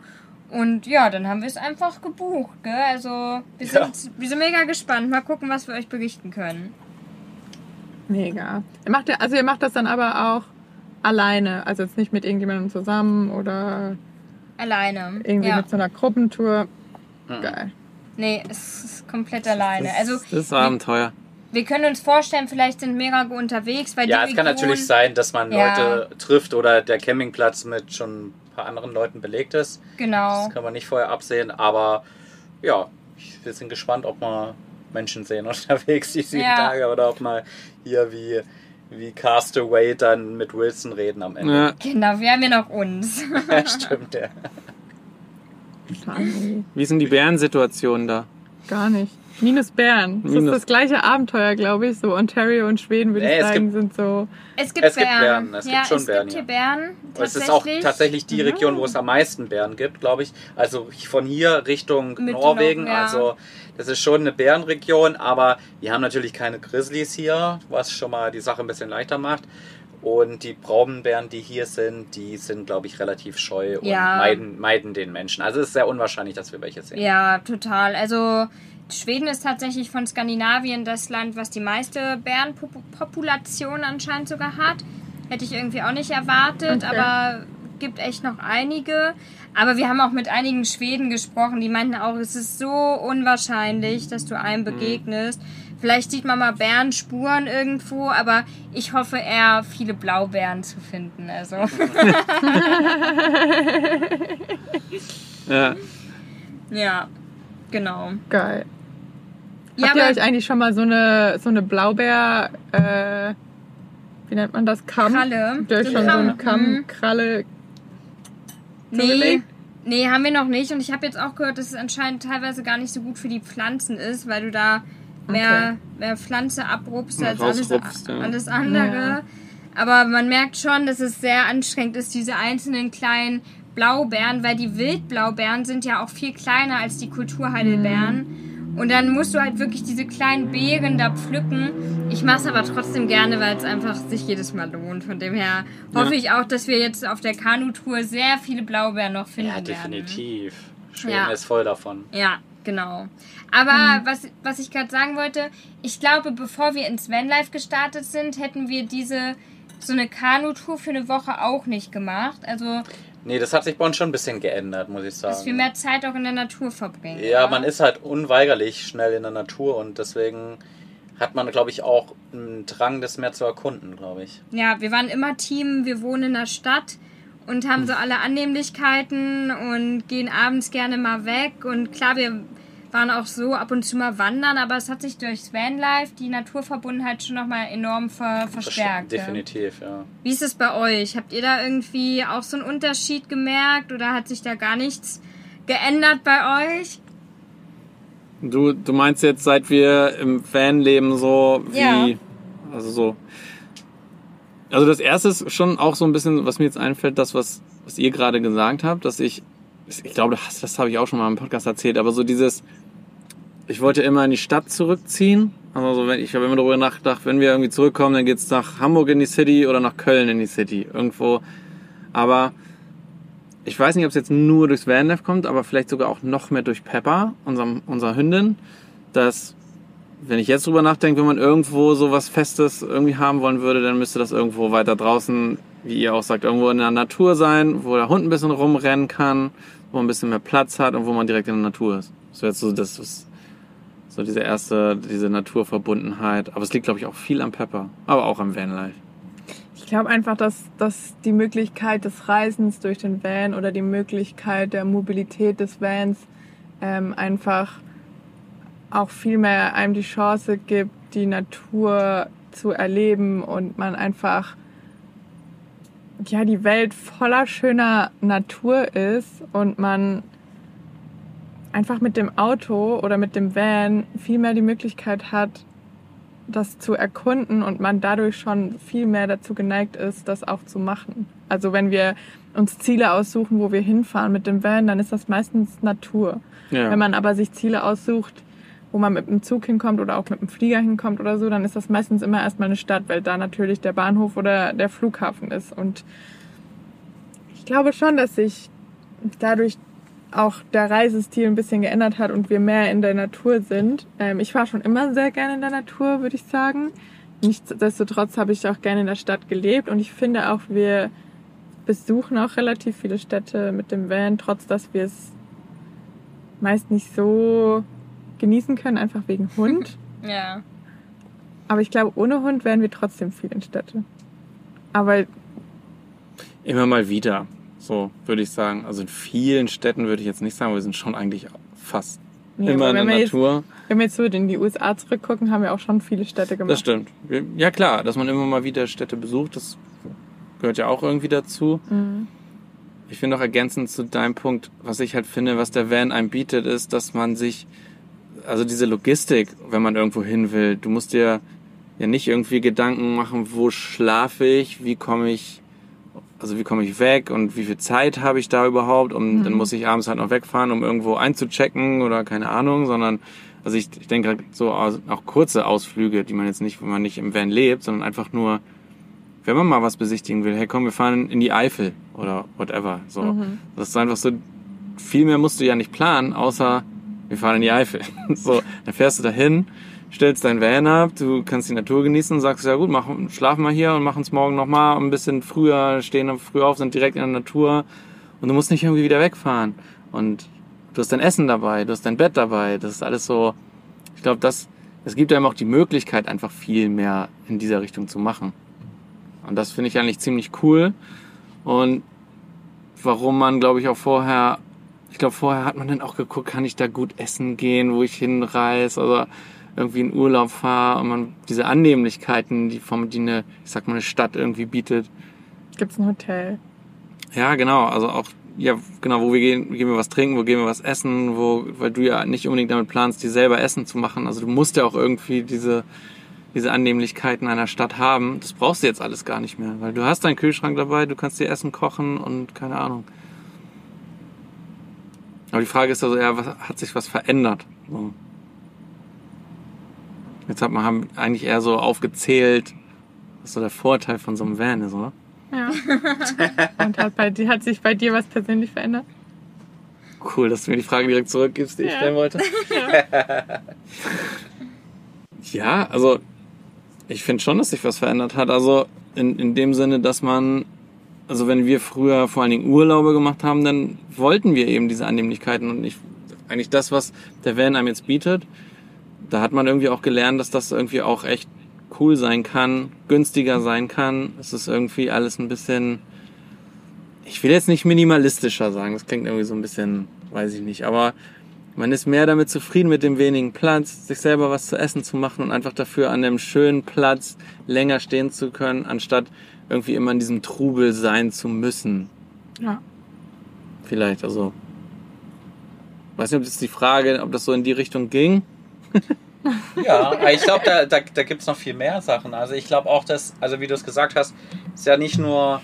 Und ja, dann haben wir es einfach gebucht, gell? Also wir Ja. sind, wir sind mega gespannt. Mal gucken, was wir euch berichten können. Mega. Ihr macht ja, also ihr macht das dann aber auch alleine, also jetzt nicht mit irgendjemandem zusammen oder Alleine. irgendwie ja. mit so einer Gruppentour. Mhm. Geil. Nee, es ist komplett alleine. Also Das ist Abenteuer. wir können uns vorstellen, vielleicht sind mehrere unterwegs, weil Ja, die es kann natürlich sein, dass man Ja. Leute trifft oder der Campingplatz mit schon paar anderen Leuten belegt ist. Genau. Das kann man nicht vorher absehen, aber ja, ich- wir sind gespannt, ob wir Menschen sehen [LAUGHS] unterwegs die sieben Ja. Tage oder ob wir hier wie, wie Castaway dann mit Wilson reden am Ende. Ja. Genau, wir haben ja noch uns. [LAUGHS] Ja, stimmt, ja. Wie sind die Bärensituationen da? Gar nicht. Minus Bern. Das Minus- ist das gleiche Abenteuer, glaube ich. So Ontario und Schweden, würde Nee, ich sagen, gibt- sind so. Es gibt Es gibt Bären. Bären, es gibt ja, schon es Bären, gibt hier ja. Bären. Es ist auch tatsächlich. die Region, wo es am meisten Bären gibt, glaube ich. Also von hier Richtung Mit Norwegen. Nord- ja. Also das ist schon eine Bärenregion, aber wir haben natürlich keine Grizzlies hier, was schon mal die Sache ein bisschen leichter macht. Und die Braunbären, die hier sind, die sind, glaube ich, relativ scheu und Ja. meiden, meiden den Menschen. Also es ist sehr unwahrscheinlich, dass wir welche sehen. Ja, total. Also Schweden ist tatsächlich von Skandinavien das Land, was die meiste Bärenpopulation anscheinend sogar hat. Hätte ich irgendwie auch nicht erwartet, Okay. aber gibt echt noch einige. Aber wir haben auch mit einigen Schweden gesprochen, die meinten auch, es ist so unwahrscheinlich, dass du einem begegnest. Vielleicht sieht man mal Bärenspuren irgendwo, aber ich hoffe eher viele Blaubeeren zu finden. Also [LAUGHS] [LAUGHS] Ja. ja, genau. Geil. Ja, Habt ihr euch eigentlich schon mal so eine, so eine Blaubeer, äh, wie nennt man das? Kamm? Kralle. Habt ihr euch So schon so Kamm, einen Kamm, mhm. Kralle? Nee, zugelegt? nee, haben wir noch nicht. Und ich habe jetzt auch gehört, dass es anscheinend teilweise gar nicht so gut für die Pflanzen ist, weil du da mehr, mehr Pflanze abrupst als alles, ja. alles andere. Ja. Aber man merkt schon, dass es sehr anstrengend ist, diese einzelnen kleinen Blaubeeren, weil die Wildblaubeeren sind ja auch viel kleiner als die Kulturheidelbeeren. Und dann musst du halt wirklich diese kleinen Beeren da pflücken. Ich mache es aber trotzdem gerne, weil es einfach sich jedes Mal lohnt. Von dem her hoffe Ja. ich auch, dass wir jetzt auf der Kanutour sehr viele Blaubeeren noch finden Ja, werden. definitiv. Schweden Ja. ist voll davon. Ja, genau. Aber was, was ich gerade sagen wollte, ich glaube, bevor wir ins Vanlife gestartet sind, hätten wir diese so eine Kanutour für eine Woche auch nicht gemacht. Also, Nee, das hat sich bei uns schon ein bisschen geändert, muss ich sagen. dass wir mehr Zeit auch in der Natur verbringen. Ja, man ist halt unweigerlich schnell in der Natur und deswegen hat man, glaube ich, auch einen Drang, das mehr zu erkunden, glaube ich. Ja, wir waren immer Team, wir wohnen in der Stadt und haben so alle Annehmlichkeiten und gehen abends gerne mal weg. Und klar, wir waren auch so ab und zu mal wandern, aber es hat sich durchs Vanlife die Naturverbundenheit schon nochmal enorm ver verstärkt. Definitiv, ja. Wie ist es bei euch? Habt ihr da irgendwie auch so einen Unterschied gemerkt oder hat sich da gar nichts geändert bei euch? Du, du meinst jetzt, seit wir im Van leben, so wie. Ja. Also so. Also das erste ist schon auch so ein bisschen, was mir jetzt einfällt, das, was, was ihr gerade gesagt habt, dass ich. Ich glaube, das, das habe ich auch schon mal im Podcast erzählt, aber so dieses. Ich wollte immer in die Stadt zurückziehen. Also so, wenn, ich habe immer darüber nachgedacht, wenn wir irgendwie zurückkommen, dann geht's nach Hamburg in die City oder nach Köln in die City. Irgendwo. Aber ich weiß nicht, ob es jetzt nur durchs Vanlife kommt, aber vielleicht sogar auch noch mehr durch Pepper, unserem, unserer Hündin, dass, wenn ich jetzt drüber nachdenke, wenn man irgendwo so was Festes irgendwie haben wollen würde, dann müsste das irgendwo weiter draußen, wie ihr auch sagt, irgendwo in der Natur sein, wo der Hund ein bisschen rumrennen kann, wo man ein bisschen mehr Platz hat und wo man direkt in der Natur ist. Das wäre so das, was, so diese erste, diese Naturverbundenheit. Aber es liegt, glaube ich, auch viel am Pepper, aber auch am Vanlife. Ich glaube einfach, dass, dass die Möglichkeit des Reisens durch den Van oder die Möglichkeit der Mobilität des Vans ähm, einfach auch viel mehr einem die Chance gibt, die Natur zu erleben und man einfach ja die Welt voller schöner Natur ist und man einfach mit dem Auto oder mit dem Van viel mehr die Möglichkeit hat, das zu erkunden und man dadurch schon viel mehr dazu geneigt ist, das auch zu machen. Also wenn wir uns Ziele aussuchen, wo wir hinfahren mit dem Van, dann ist das meistens Natur. Ja. Wenn man aber sich Ziele aussucht, wo man mit dem Zug hinkommt oder auch mit dem Flieger hinkommt oder so, dann ist das meistens immer erstmal eine Stadt, weil da natürlich der Bahnhof oder der Flughafen ist. Und ich glaube schon, dass sich dadurch auch der Reisestil ein bisschen geändert hat und wir mehr in der Natur sind. Ähm, ich war schon immer sehr gerne in der Natur, würde ich sagen. Nichtsdestotrotz habe ich auch gerne in der Stadt gelebt und ich finde auch, wir besuchen auch relativ viele Städte mit dem Van, trotz dass wir es meist nicht so genießen können, einfach wegen Hund. [LAUGHS] Ja. Aber ich glaube, ohne Hund wären wir trotzdem viel in Städte. Aber Immer mal wieder, so würde ich sagen. Also in vielen Städten würde ich jetzt nicht sagen, wir sind schon eigentlich fast nee, immer in der wir jetzt, Natur. wenn wir jetzt so in die USA zurückgucken, haben wir auch schon viele Städte gemacht. Das stimmt. Ja klar, dass man immer mal wieder Städte besucht, das gehört ja auch irgendwie dazu. Mhm. Ich finde auch ergänzend zu deinem Punkt, was ich halt finde, was der Van einem bietet, ist, dass man sich, also diese Logistik, wenn man irgendwo hin will, du musst dir ja nicht irgendwie Gedanken machen, wo schlafe ich, wie komme ich, also wie komme ich weg und wie viel Zeit habe ich da überhaupt und dann muss ich abends halt noch wegfahren, um irgendwo einzuchecken oder keine Ahnung, sondern also ich, ich denke halt so aus- auch kurze Ausflüge, die man jetzt nicht, wenn man nicht im Van lebt, sondern einfach nur wenn man mal was besichtigen will, hey komm, wir fahren in die Eifel oder whatever. So. Mhm. Das ist einfach so, viel mehr musst du ja nicht planen, außer wir fahren in die Eifel. [LAUGHS] so, dann fährst du dahin, stellst dein Van ab, du kannst die Natur genießen und sagst, ja gut, mach, schlafen wir hier und machen es morgen nochmal ein bisschen früher, stehen früh auf, sind direkt in der Natur und du musst nicht irgendwie wieder wegfahren. Und du hast dein Essen dabei, du hast dein Bett dabei, das ist alles so, ich glaube, das, es gibt einem auch die Möglichkeit, einfach viel mehr in dieser Richtung zu machen. Und das finde ich eigentlich ziemlich cool. Und warum man, glaube ich, auch vorher, ich glaube, vorher hat man dann auch geguckt, kann ich da gut essen gehen, wo ich hinreise oder irgendwie in Urlaub fahre und man diese Annehmlichkeiten, die vom, die eine, ich sag mal, eine Stadt irgendwie bietet. Gibt's ein Hotel? Ja, genau, also auch, ja, genau, wo wir gehen, gehen wir was trinken, wo gehen wir was essen, wo, weil du ja nicht unbedingt damit planst, dir selber Essen zu machen. Also du musst ja auch irgendwie diese, diese Annehmlichkeiten einer Stadt haben. Das brauchst du jetzt alles gar nicht mehr, weil du hast deinen Kühlschrank dabei, du kannst dir Essen kochen und keine Ahnung. Aber die Frage ist also, ja, was, hat sich was verändert? So. Jetzt hat man haben eigentlich eher so aufgezählt, was so der Vorteil von so einem Van ist, oder? Ja. [LAUGHS] Und hat, bei, hat sich bei dir was persönlich verändert? Cool, dass du mir die Frage direkt zurückgibst, die ich Ja. stellen wollte. [LAUGHS] ja, also ich finde schon, dass sich was verändert hat. Also in, in dem Sinne, dass man, also wenn wir früher vor allen Dingen Urlaube gemacht haben, dann wollten wir eben diese Annehmlichkeiten und nicht eigentlich das, was der Van einem jetzt bietet. Da hat man irgendwie auch gelernt, dass das irgendwie auch echt cool sein kann, günstiger sein kann. Es ist irgendwie alles ein bisschen, ich will jetzt nicht minimalistischer sagen, das klingt irgendwie so ein bisschen, weiß ich nicht, aber man ist mehr damit zufrieden mit dem wenigen Platz, sich selber was zu essen zu machen und einfach dafür an einem schönen Platz länger stehen zu können, anstatt irgendwie immer in diesem Trubel sein zu müssen. Ja. Vielleicht, also. Weiß nicht, ob das die Frage, ob das so in die Richtung ging. Ja, ich glaube, da, da, da gibt es noch viel mehr Sachen. Also ich glaube auch, dass, also wie du es gesagt hast, ist ja nicht nur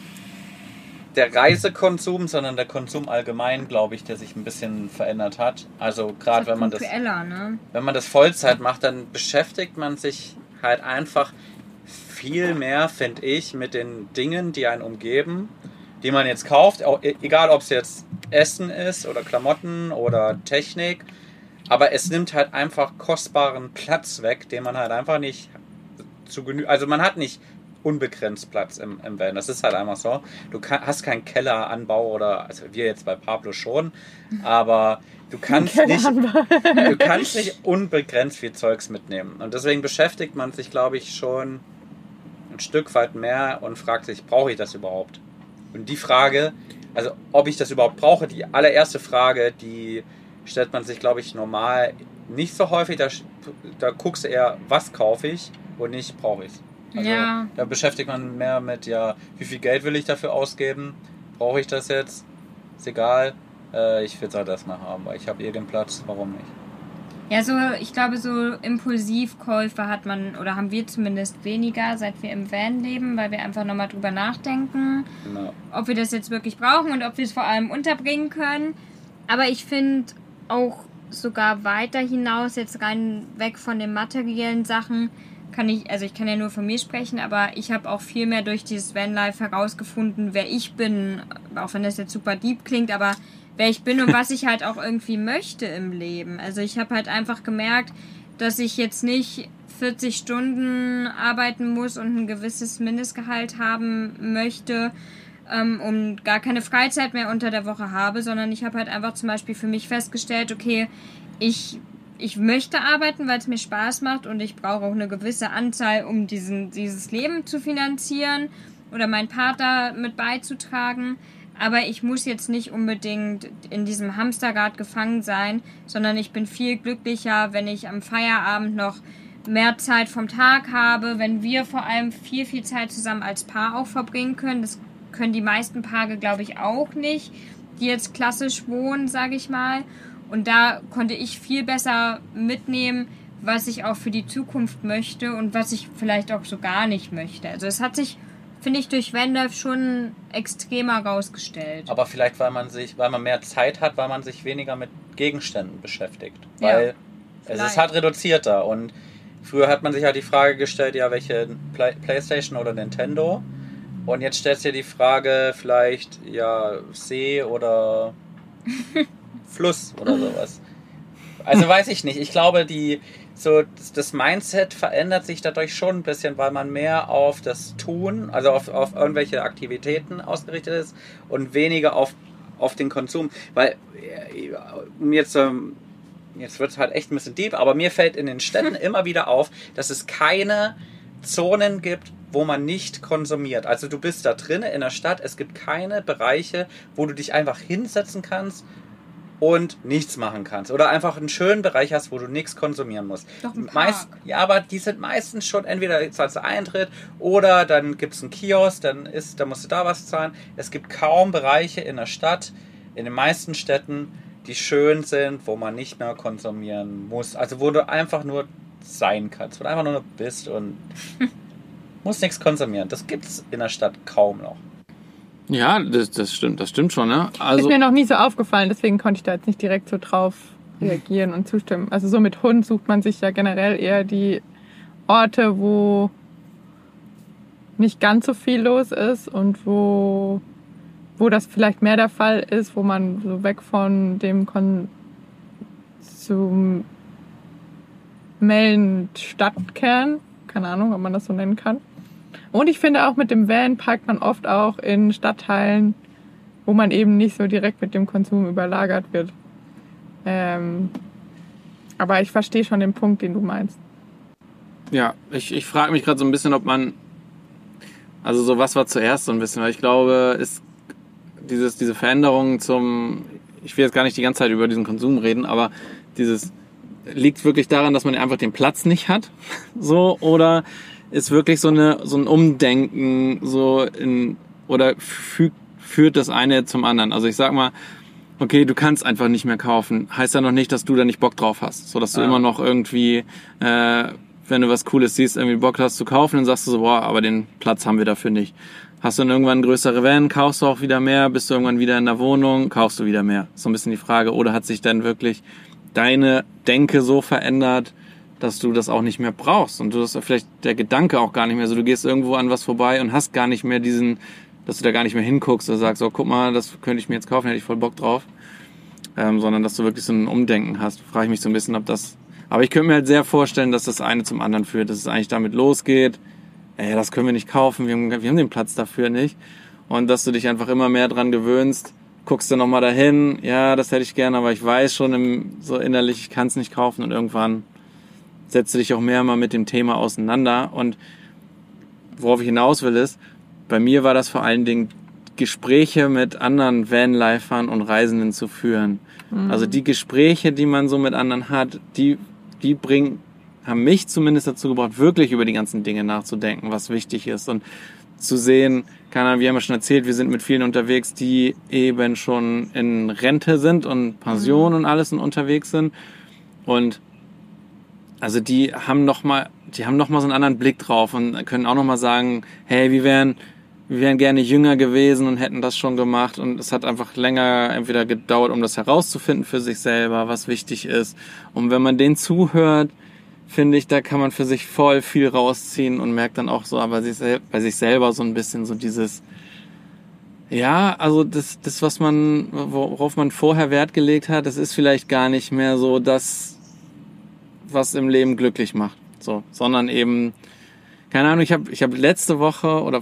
der Reisekonsum, sondern der Konsum allgemein, glaube ich, der sich ein bisschen verändert hat. Also gerade wenn man das ne? wenn man das Vollzeit macht, dann beschäftigt man sich halt einfach viel mehr, finde ich, mit den Dingen, die einen umgeben, die man jetzt kauft, auch, e- egal ob es jetzt Essen ist oder Klamotten oder Technik, aber es nimmt halt einfach kostbaren Platz weg, den man halt einfach nicht zu genü also man hat nicht unbegrenzt Platz im, im Van. Das ist halt einfach so. Du kann, hast keinen Kelleranbau oder, also wir jetzt bei Pablo schon, aber du kannst nicht, du kannst nicht unbegrenzt viel Zeugs mitnehmen. Und deswegen beschäftigt man sich, glaube ich, schon ein Stück weit mehr und fragt sich, brauche ich das überhaupt? Und die Frage, also ob ich das überhaupt brauche, die allererste Frage, die stellt man sich, glaube ich, normal nicht so häufig. Da, da guckst du eher, was kaufe ich und nicht brauche ich es. Also, Ja. Da beschäftigt man mehr mit, ja, wie viel Geld will ich dafür ausgeben? Brauche ich das jetzt? Ist egal. Äh, ich will es halt erstmal haben, weil ich habe eh den Platz. Warum nicht? Ja, so, ich glaube, so Impulsivkäufe hat man, oder haben wir zumindest weniger, seit wir im Van leben, weil wir einfach nochmal drüber nachdenken, Genau. ob wir das jetzt wirklich brauchen und ob wir es vor allem unterbringen können. Aber ich finde auch sogar weiter hinaus, jetzt rein weg von den materiellen Sachen, kann ich, also ich kann ja nur von mir sprechen, aber ich habe auch viel mehr durch dieses Vanlife herausgefunden, wer ich bin, auch wenn das jetzt super deep klingt, aber wer ich bin und [LAUGHS] was ich halt auch irgendwie möchte im Leben. Also ich habe halt einfach gemerkt, dass ich jetzt nicht 40 Stunden arbeiten muss und ein gewisses Mindestgehalt haben möchte, ähm, und gar keine Freizeit mehr unter der Woche habe, sondern ich habe halt einfach zum Beispiel für mich festgestellt, okay, ich ich möchte arbeiten, weil es mir Spaß macht und ich brauche auch eine gewisse Anzahl, um diesen, dieses Leben zu finanzieren oder meinen Partner mit beizutragen. Aber ich muss jetzt nicht unbedingt in diesem Hamsterrad gefangen sein, sondern ich bin viel glücklicher, wenn ich am Feierabend noch mehr Zeit vom Tag habe, wenn wir vor allem viel, viel Zeit zusammen als Paar auch verbringen können. Das können die meisten Paare, glaube ich, auch nicht, die jetzt klassisch wohnen, sage ich mal. Und da konnte ich viel besser mitnehmen, was ich auch für die Zukunft möchte und was ich vielleicht auch so gar nicht möchte. Also es hat sich, finde ich, durch Wendorf schon extremer rausgestellt. Aber vielleicht, weil man sich, weil man mehr Zeit hat, weil man sich weniger mit Gegenständen beschäftigt. Weil ja, es ist halt reduzierter. Und früher hat man sich halt die Frage gestellt, ja, welche Play Playstation oder Nintendo. Und jetzt stellst du dir die Frage, vielleicht, ja, See oder [LAUGHS] Fluss oder sowas. Also weiß ich nicht. Ich glaube, die, so, das Mindset verändert sich dadurch schon ein bisschen, weil man mehr auf das Tun, also auf, auf irgendwelche Aktivitäten ausgerichtet ist und weniger auf, auf den Konsum. Weil, um jetzt, ähm, jetzt wird es halt echt ein bisschen deep, aber mir fällt in den Städten [LAUGHS] immer wieder auf, dass es keine Zonen gibt, wo man nicht konsumiert. Also du bist da drin in der Stadt, es gibt keine Bereiche, wo du dich einfach hinsetzen kannst und nichts machen kannst. Oder einfach einen schönen Bereich hast, wo du nichts konsumieren musst. Doch ein Meist, ja, aber die sind meistens schon entweder zahlst du Eintritt oder dann gibt es einen Kiosk, dann, ist, dann musst du da was zahlen. Es gibt kaum Bereiche in der Stadt, in den meisten Städten, die schön sind, wo man nicht mehr konsumieren muss. Also wo du einfach nur sein kannst, wo du einfach nur bist und [LAUGHS] muss nichts konsumieren. Das gibt es in der Stadt kaum noch. Ja, das, das stimmt, das stimmt schon, ne? Also, ist mir noch nie so aufgefallen, deswegen konnte ich da jetzt nicht direkt so drauf reagieren und zustimmen. Also so mit Hund sucht man sich ja generell eher die Orte, wo nicht ganz so viel los ist und wo, wo das vielleicht mehr der Fall ist, wo man so weg von dem Konsumellen Stadtkern, keine Ahnung, ob man das so nennen kann, und ich finde auch mit dem Van parkt man oft auch in Stadtteilen, wo man eben nicht so direkt mit dem Konsum überlagert wird. Ähm, aber ich verstehe schon den Punkt, den du meinst. Ja, ich, ich frage mich gerade so ein bisschen, ob man. Also so was war zuerst so ein bisschen, weil ich glaube, ist dieses, diese Veränderung zum. Ich will jetzt gar nicht die ganze Zeit über diesen Konsum reden, aber dieses liegt wirklich daran, dass man einfach den Platz nicht hat. [LAUGHS] So, oder ist wirklich so eine so ein Umdenken so in oder fügt, führt das eine zum anderen. Also ich sag mal, okay, du kannst einfach nicht mehr kaufen, heißt ja noch nicht, dass du da nicht Bock drauf hast, so dass du ah. immer noch irgendwie äh, wenn du was Cooles siehst, irgendwie Bock hast zu kaufen, dann sagst du so, boah, aber den Platz haben wir dafür nicht. Hast du dann irgendwann größere Van, kaufst du auch wieder mehr, bist du irgendwann wieder in der Wohnung, kaufst du wieder mehr. So ein bisschen die Frage, oder hat sich dann wirklich deine Denke so verändert, dass du das auch nicht mehr brauchst und du das vielleicht der Gedanke auch gar nicht mehr so. Du gehst irgendwo an was vorbei und hast gar nicht mehr diesen, dass du da gar nicht mehr hinguckst und sagst, oh, guck mal, das könnte ich mir jetzt kaufen, hätte ich voll Bock drauf. Ähm, sondern dass du wirklich so ein Umdenken hast. Frage ich mich so ein bisschen, ob das. Aber ich könnte mir halt sehr vorstellen, dass das eine zum anderen führt, dass es eigentlich damit losgeht, ey, das können wir nicht kaufen, wir haben, wir haben den Platz dafür nicht. Und dass du dich einfach immer mehr dran gewöhnst, guckst du nochmal dahin, ja, das hätte ich gerne, aber ich weiß schon im, so innerlich, ich kann es nicht kaufen und irgendwann setze dich auch mehr mal mit dem Thema auseinander. Und worauf ich hinaus will, ist, bei mir war das vor allen Dingen Gespräche mit anderen Vanlifern und Reisenden zu führen. Mhm. Also die Gespräche, die man so mit anderen hat, die, die bringen, haben mich zumindest dazu gebracht, wirklich über die ganzen Dinge nachzudenken, was wichtig ist und zu sehen, keine Ahnung, wir haben ja schon erzählt, wir sind mit vielen unterwegs, die eben schon in Rente sind und Pension mhm. und alles und unterwegs sind. Und also die haben noch mal, die haben noch mal so einen anderen Blick drauf und können auch noch mal sagen, hey, wie wären, wir wären gerne jünger gewesen und hätten das schon gemacht und es hat einfach länger entweder gedauert, um das herauszufinden für sich selber, was wichtig ist. Und wenn man denen zuhört, finde ich, da kann man für sich voll viel rausziehen und merkt dann auch so aber bei sich selber so ein bisschen so dieses, ja, also das, das, was man, worauf man vorher Wert gelegt hat, das ist vielleicht gar nicht mehr so das, was im Leben glücklich macht. So, sondern eben, keine Ahnung, ich habe ich hab letzte Woche oder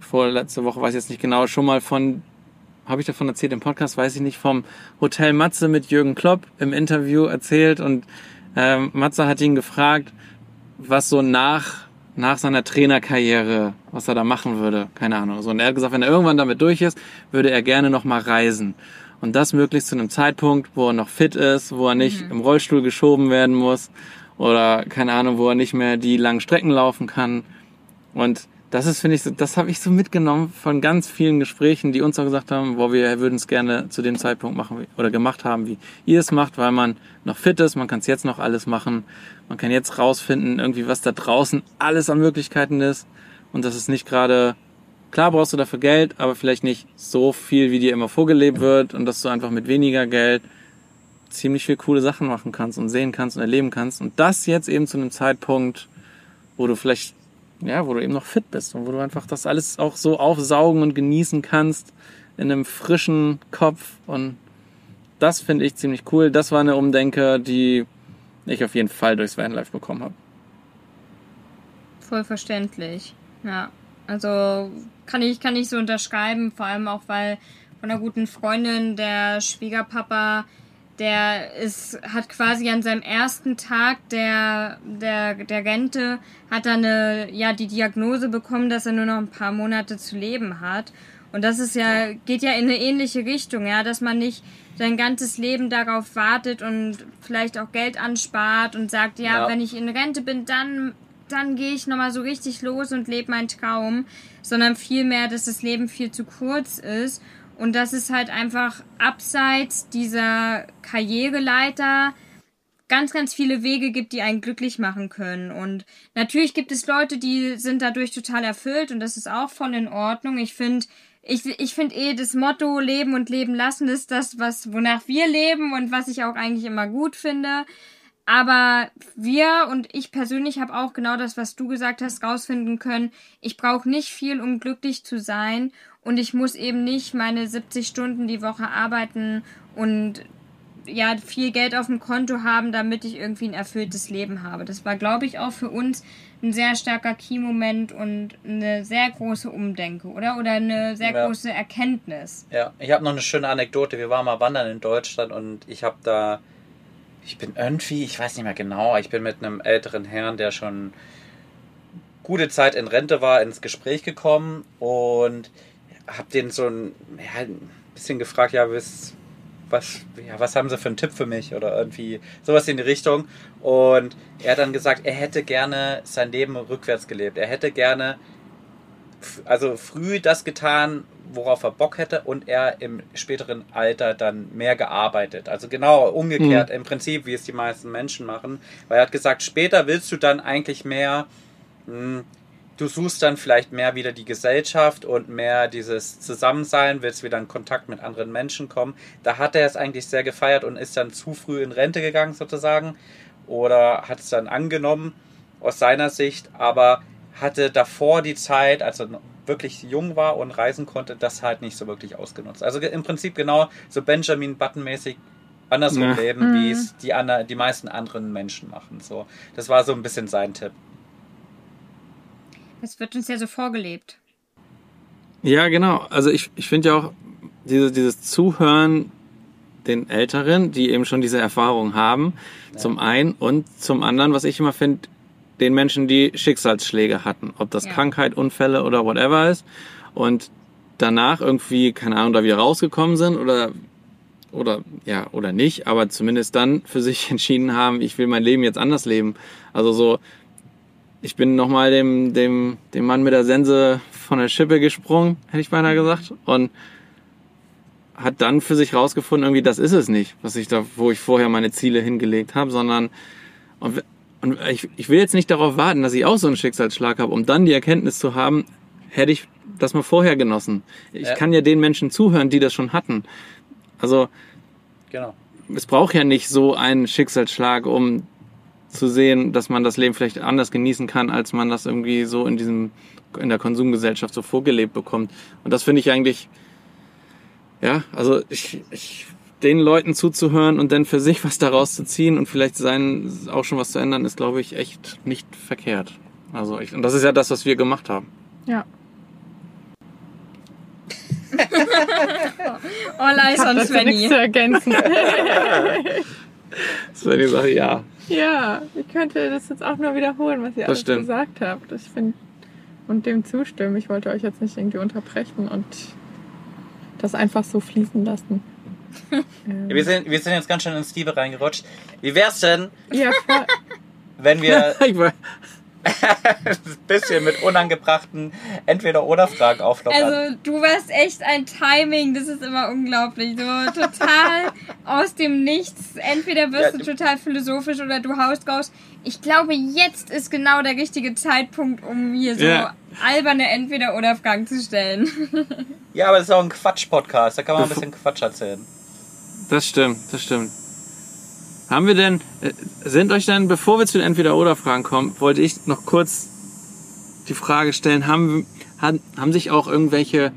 vorletzte Woche, weiß ich jetzt nicht genau, schon mal von, habe ich davon erzählt im Podcast, weiß ich nicht, vom Hotel Matze mit Jürgen Klopp im Interview erzählt und ähm, Matze hat ihn gefragt, was so nach, nach seiner Trainerkarriere, was er da machen würde, keine Ahnung. So, und er hat gesagt, wenn er irgendwann damit durch ist, würde er gerne nochmal reisen. Und das möglichst zu einem Zeitpunkt, wo er noch fit ist, wo er nicht mhm. im Rollstuhl geschoben werden muss oder keine Ahnung, wo er nicht mehr die langen Strecken laufen kann. Und das ist, finde ich, das habe ich so mitgenommen von ganz vielen Gesprächen, die uns auch gesagt haben, wo wir würden es gerne zu dem Zeitpunkt machen oder gemacht haben, wie ihr es macht, weil man noch fit ist, man kann es jetzt noch alles machen, man kann jetzt rausfinden, irgendwie was da draußen alles an Möglichkeiten ist. Und das ist nicht gerade, klar brauchst du dafür Geld, aber vielleicht nicht so viel, wie dir immer vorgelebt wird und dass du einfach mit weniger Geld ziemlich viel coole Sachen machen kannst und sehen kannst und erleben kannst. Und das jetzt eben zu einem Zeitpunkt, wo du vielleicht ja, wo du eben noch fit bist und wo du einfach das alles auch so aufsaugen und genießen kannst in einem frischen Kopf und das finde ich ziemlich cool. Das war eine Umdenke, die ich auf jeden Fall durchs Vanlife bekommen habe. Voll verständlich. Ja, also kann ich kann ich so unterschreiben, vor allem auch weil von einer guten Freundin der Schwiegerpapa der ist, hat quasi an seinem ersten Tag der, der, der Rente, hat er eine, ja, die Diagnose bekommen, dass er nur noch ein paar Monate zu leben hat. Und das ist ja, geht ja in eine ähnliche Richtung, ja, dass man nicht sein ganzes Leben darauf wartet und vielleicht auch Geld anspart und sagt, ja, ja. wenn ich in Rente bin, dann, dann gehe ich nochmal so richtig los und lebe meinen Traum, sondern vielmehr, dass das Leben viel zu kurz ist und dass es halt einfach abseits dieser Karriereleiter ganz, ganz viele Wege gibt, die einen glücklich machen können. Und natürlich gibt es Leute, die sind dadurch total erfüllt und das ist auch voll in Ordnung. Ich finde, ich, ich finde eh das Motto Leben und Leben lassen ist das, was, wonach wir leben und was ich auch eigentlich immer gut finde. Aber wir und ich persönlich habe auch genau das, was du gesagt hast, rausfinden können. Ich brauche nicht viel, um glücklich zu sein. Und ich muss eben nicht meine 70 Stunden die Woche arbeiten und ja, viel Geld auf dem Konto haben, damit ich irgendwie ein erfülltes Leben habe. Das war, glaube ich, auch für uns ein sehr starker Key-Moment und eine sehr große Umdenke, oder? Oder eine sehr ja. große Erkenntnis. Ja, ich habe noch eine schöne Anekdote. Wir waren mal wandern in Deutschland und ich habe da ich bin irgendwie, ich weiß nicht mehr genau, ich bin mit einem älteren Herrn, der schon gute Zeit in Rente war, ins Gespräch gekommen und habe den so ein, ja, ein bisschen gefragt, ja, was, was, ja, was haben Sie für einen Tipp für mich oder irgendwie sowas in die Richtung. Und er hat dann gesagt, er hätte gerne sein Leben rückwärts gelebt. Er hätte gerne also früh das getan, worauf er Bock hätte und er im späteren Alter dann mehr gearbeitet. Also genau umgekehrt mhm. im Prinzip, wie es die meisten Menschen machen. Weil er hat gesagt, später willst du dann eigentlich mehr, mh, hm, du suchst dann vielleicht mehr wieder die Gesellschaft und mehr dieses Zusammensein, willst wieder in Kontakt mit anderen Menschen kommen. Da hat er es eigentlich sehr gefeiert und ist dann zu früh in Rente gegangen sozusagen oder hat es dann angenommen aus seiner Sicht, aber hatte davor die Zeit, als er wirklich jung war und reisen konnte, das halt nicht so wirklich ausgenutzt. Also im Prinzip genau so Benjamin Button-mäßig andersrum ja. leben, wie mhm. es die, die meisten anderen Menschen machen. So, das war so ein bisschen sein Tipp. Es wird uns ja so vorgelebt. Ja, genau. Also ich, ich finde ja auch diese, dieses Zuhören den Älteren, die eben schon diese Erfahrung haben, ja. zum einen und zum anderen, was ich immer finde, den Menschen, die Schicksalsschläge hatten. Ob das ja. Krankheit, Unfälle oder whatever ist. Und danach irgendwie, keine Ahnung, da wieder rausgekommen sind oder oder ja oder nicht, aber zumindest dann für sich [LAUGHS] entschieden haben, ich will mein Leben jetzt anders leben. Also so, ich bin nochmal dem dem dem Mann mit der Sense von der Schippe gesprungen, hätte ich beinahe gesagt, und hat dann für sich rausgefunden, irgendwie das ist es nicht, was ich da, wo ich vorher meine Ziele hingelegt habe, sondern und und ich, ich will jetzt nicht darauf warten, dass ich auch so einen Schicksalsschlag habe, um dann die Erkenntnis zu haben, hätte ich das mal vorher genossen. Ich Ja. kann ja den Menschen zuhören, die das schon hatten. Also Genau. es braucht ja nicht so einen Schicksalsschlag, um zu sehen, dass man das Leben vielleicht anders genießen kann, als man das irgendwie so in diesem in der Konsumgesellschaft so vorgelebt bekommt. Und das finde ich eigentlich, ja, also ich, ich den Leuten zuzuhören und dann für sich was daraus zu ziehen und vielleicht sein auch schon was zu ändern, ist, glaube ich, echt nicht verkehrt. Also ich, und das ist ja das, was wir gemacht haben. Ja. [LAUGHS] All eyes on Das ist nichts Svenny. zu ergänzen. Das wäre die Sache, ja. Ja, ich könnte das jetzt auch nur wiederholen, was ihr Das alles stimmt. gesagt habt. Ich finde und dem zustimmen. Ich wollte euch jetzt nicht irgendwie unterbrechen und das einfach so fließen lassen. [LAUGHS] Ähm, Wir sind, wir sind jetzt ganz schön in Steve reingerutscht. Wie wär's denn, ja, wenn wir [LAUGHS] [LAUGHS] bisschen mit unangebrachten Entweder-Oder-Fragen auflockern? Also du warst echt ein Timing, das ist immer unglaublich. So total [LAUGHS] aus dem Nichts. Entweder wirst Ja, du total philosophisch oder du haust raus. Ich glaube, jetzt ist genau der richtige Zeitpunkt, um hier so Ja. alberne Entweder-Oder-Fragen zu stellen. [LAUGHS] ja, aber das ist auch ein Quatsch-Podcast. Da kann man ein bisschen Quatsch erzählen. Das stimmt, das stimmt. Haben wir denn, äh, sind euch denn, bevor wir zu den Entweder-Oder-Fragen kommen, wollte ich noch kurz die Frage stellen, haben, haben, haben sich auch irgendwelche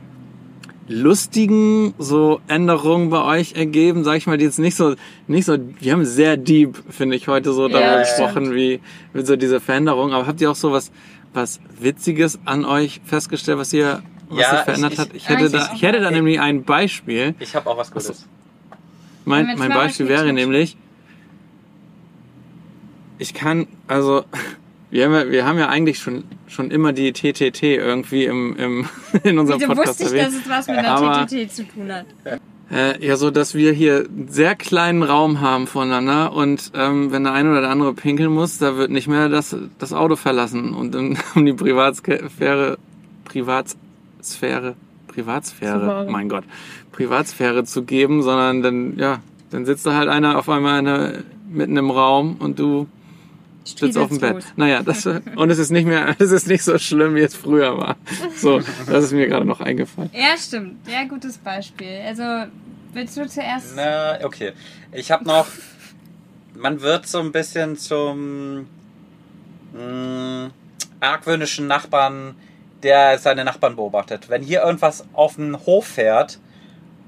lustigen so Änderungen bei euch ergeben, sag ich mal, die jetzt nicht so, nicht so, wir haben sehr deep, finde ich, heute so darüber Ja, gesprochen, wie, wie so diese Veränderung, aber habt ihr auch so was, was Witziges an euch festgestellt, was ihr, was Ja, sich ich- verändert ich- hat? Ich hätte ich da, auch. ich hätte da nämlich ein Beispiel, Ich habe auch was Gutes. Mein, mein Beispiel wäre nämlich, ich kann, also, [LAUGHS] wir haben ja, wir haben ja eigentlich schon, schon immer die TTT irgendwie im, im, [LAUGHS] in unserem Wieso Podcast wusste ich, dass erwähnt. es was mit einer Aber- TTT zu tun hat? Äh, ja, so, dass wir hier einen sehr kleinen Raum haben voneinander und ähm, wenn der eine oder der andere pinkeln muss, da wird nicht mehr das, das Auto verlassen und um, [LAUGHS] um die Privatsphäre, Privatsphäre, Privatsphäre, mein Gott, Privatsphäre zu geben, sondern dann, ja, dann sitzt da halt einer auf einmal eine, mitten im Raum und du sitzt auf dem Bett. Striezelstoß. Naja, das, [LAUGHS] und es ist nicht mehr, [LAUGHS] es ist nicht so schlimm, wie es früher war. So, das ist mir gerade noch eingefallen. Ja, stimmt. Ja, gutes Beispiel. Also, willst du zuerst? Na, okay. Ich habe noch. Man wird so ein bisschen zum mh, argwöhnischen Nachbarn, der seine Nachbarn beobachtet. Wenn hier irgendwas auf den Hof fährt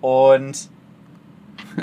und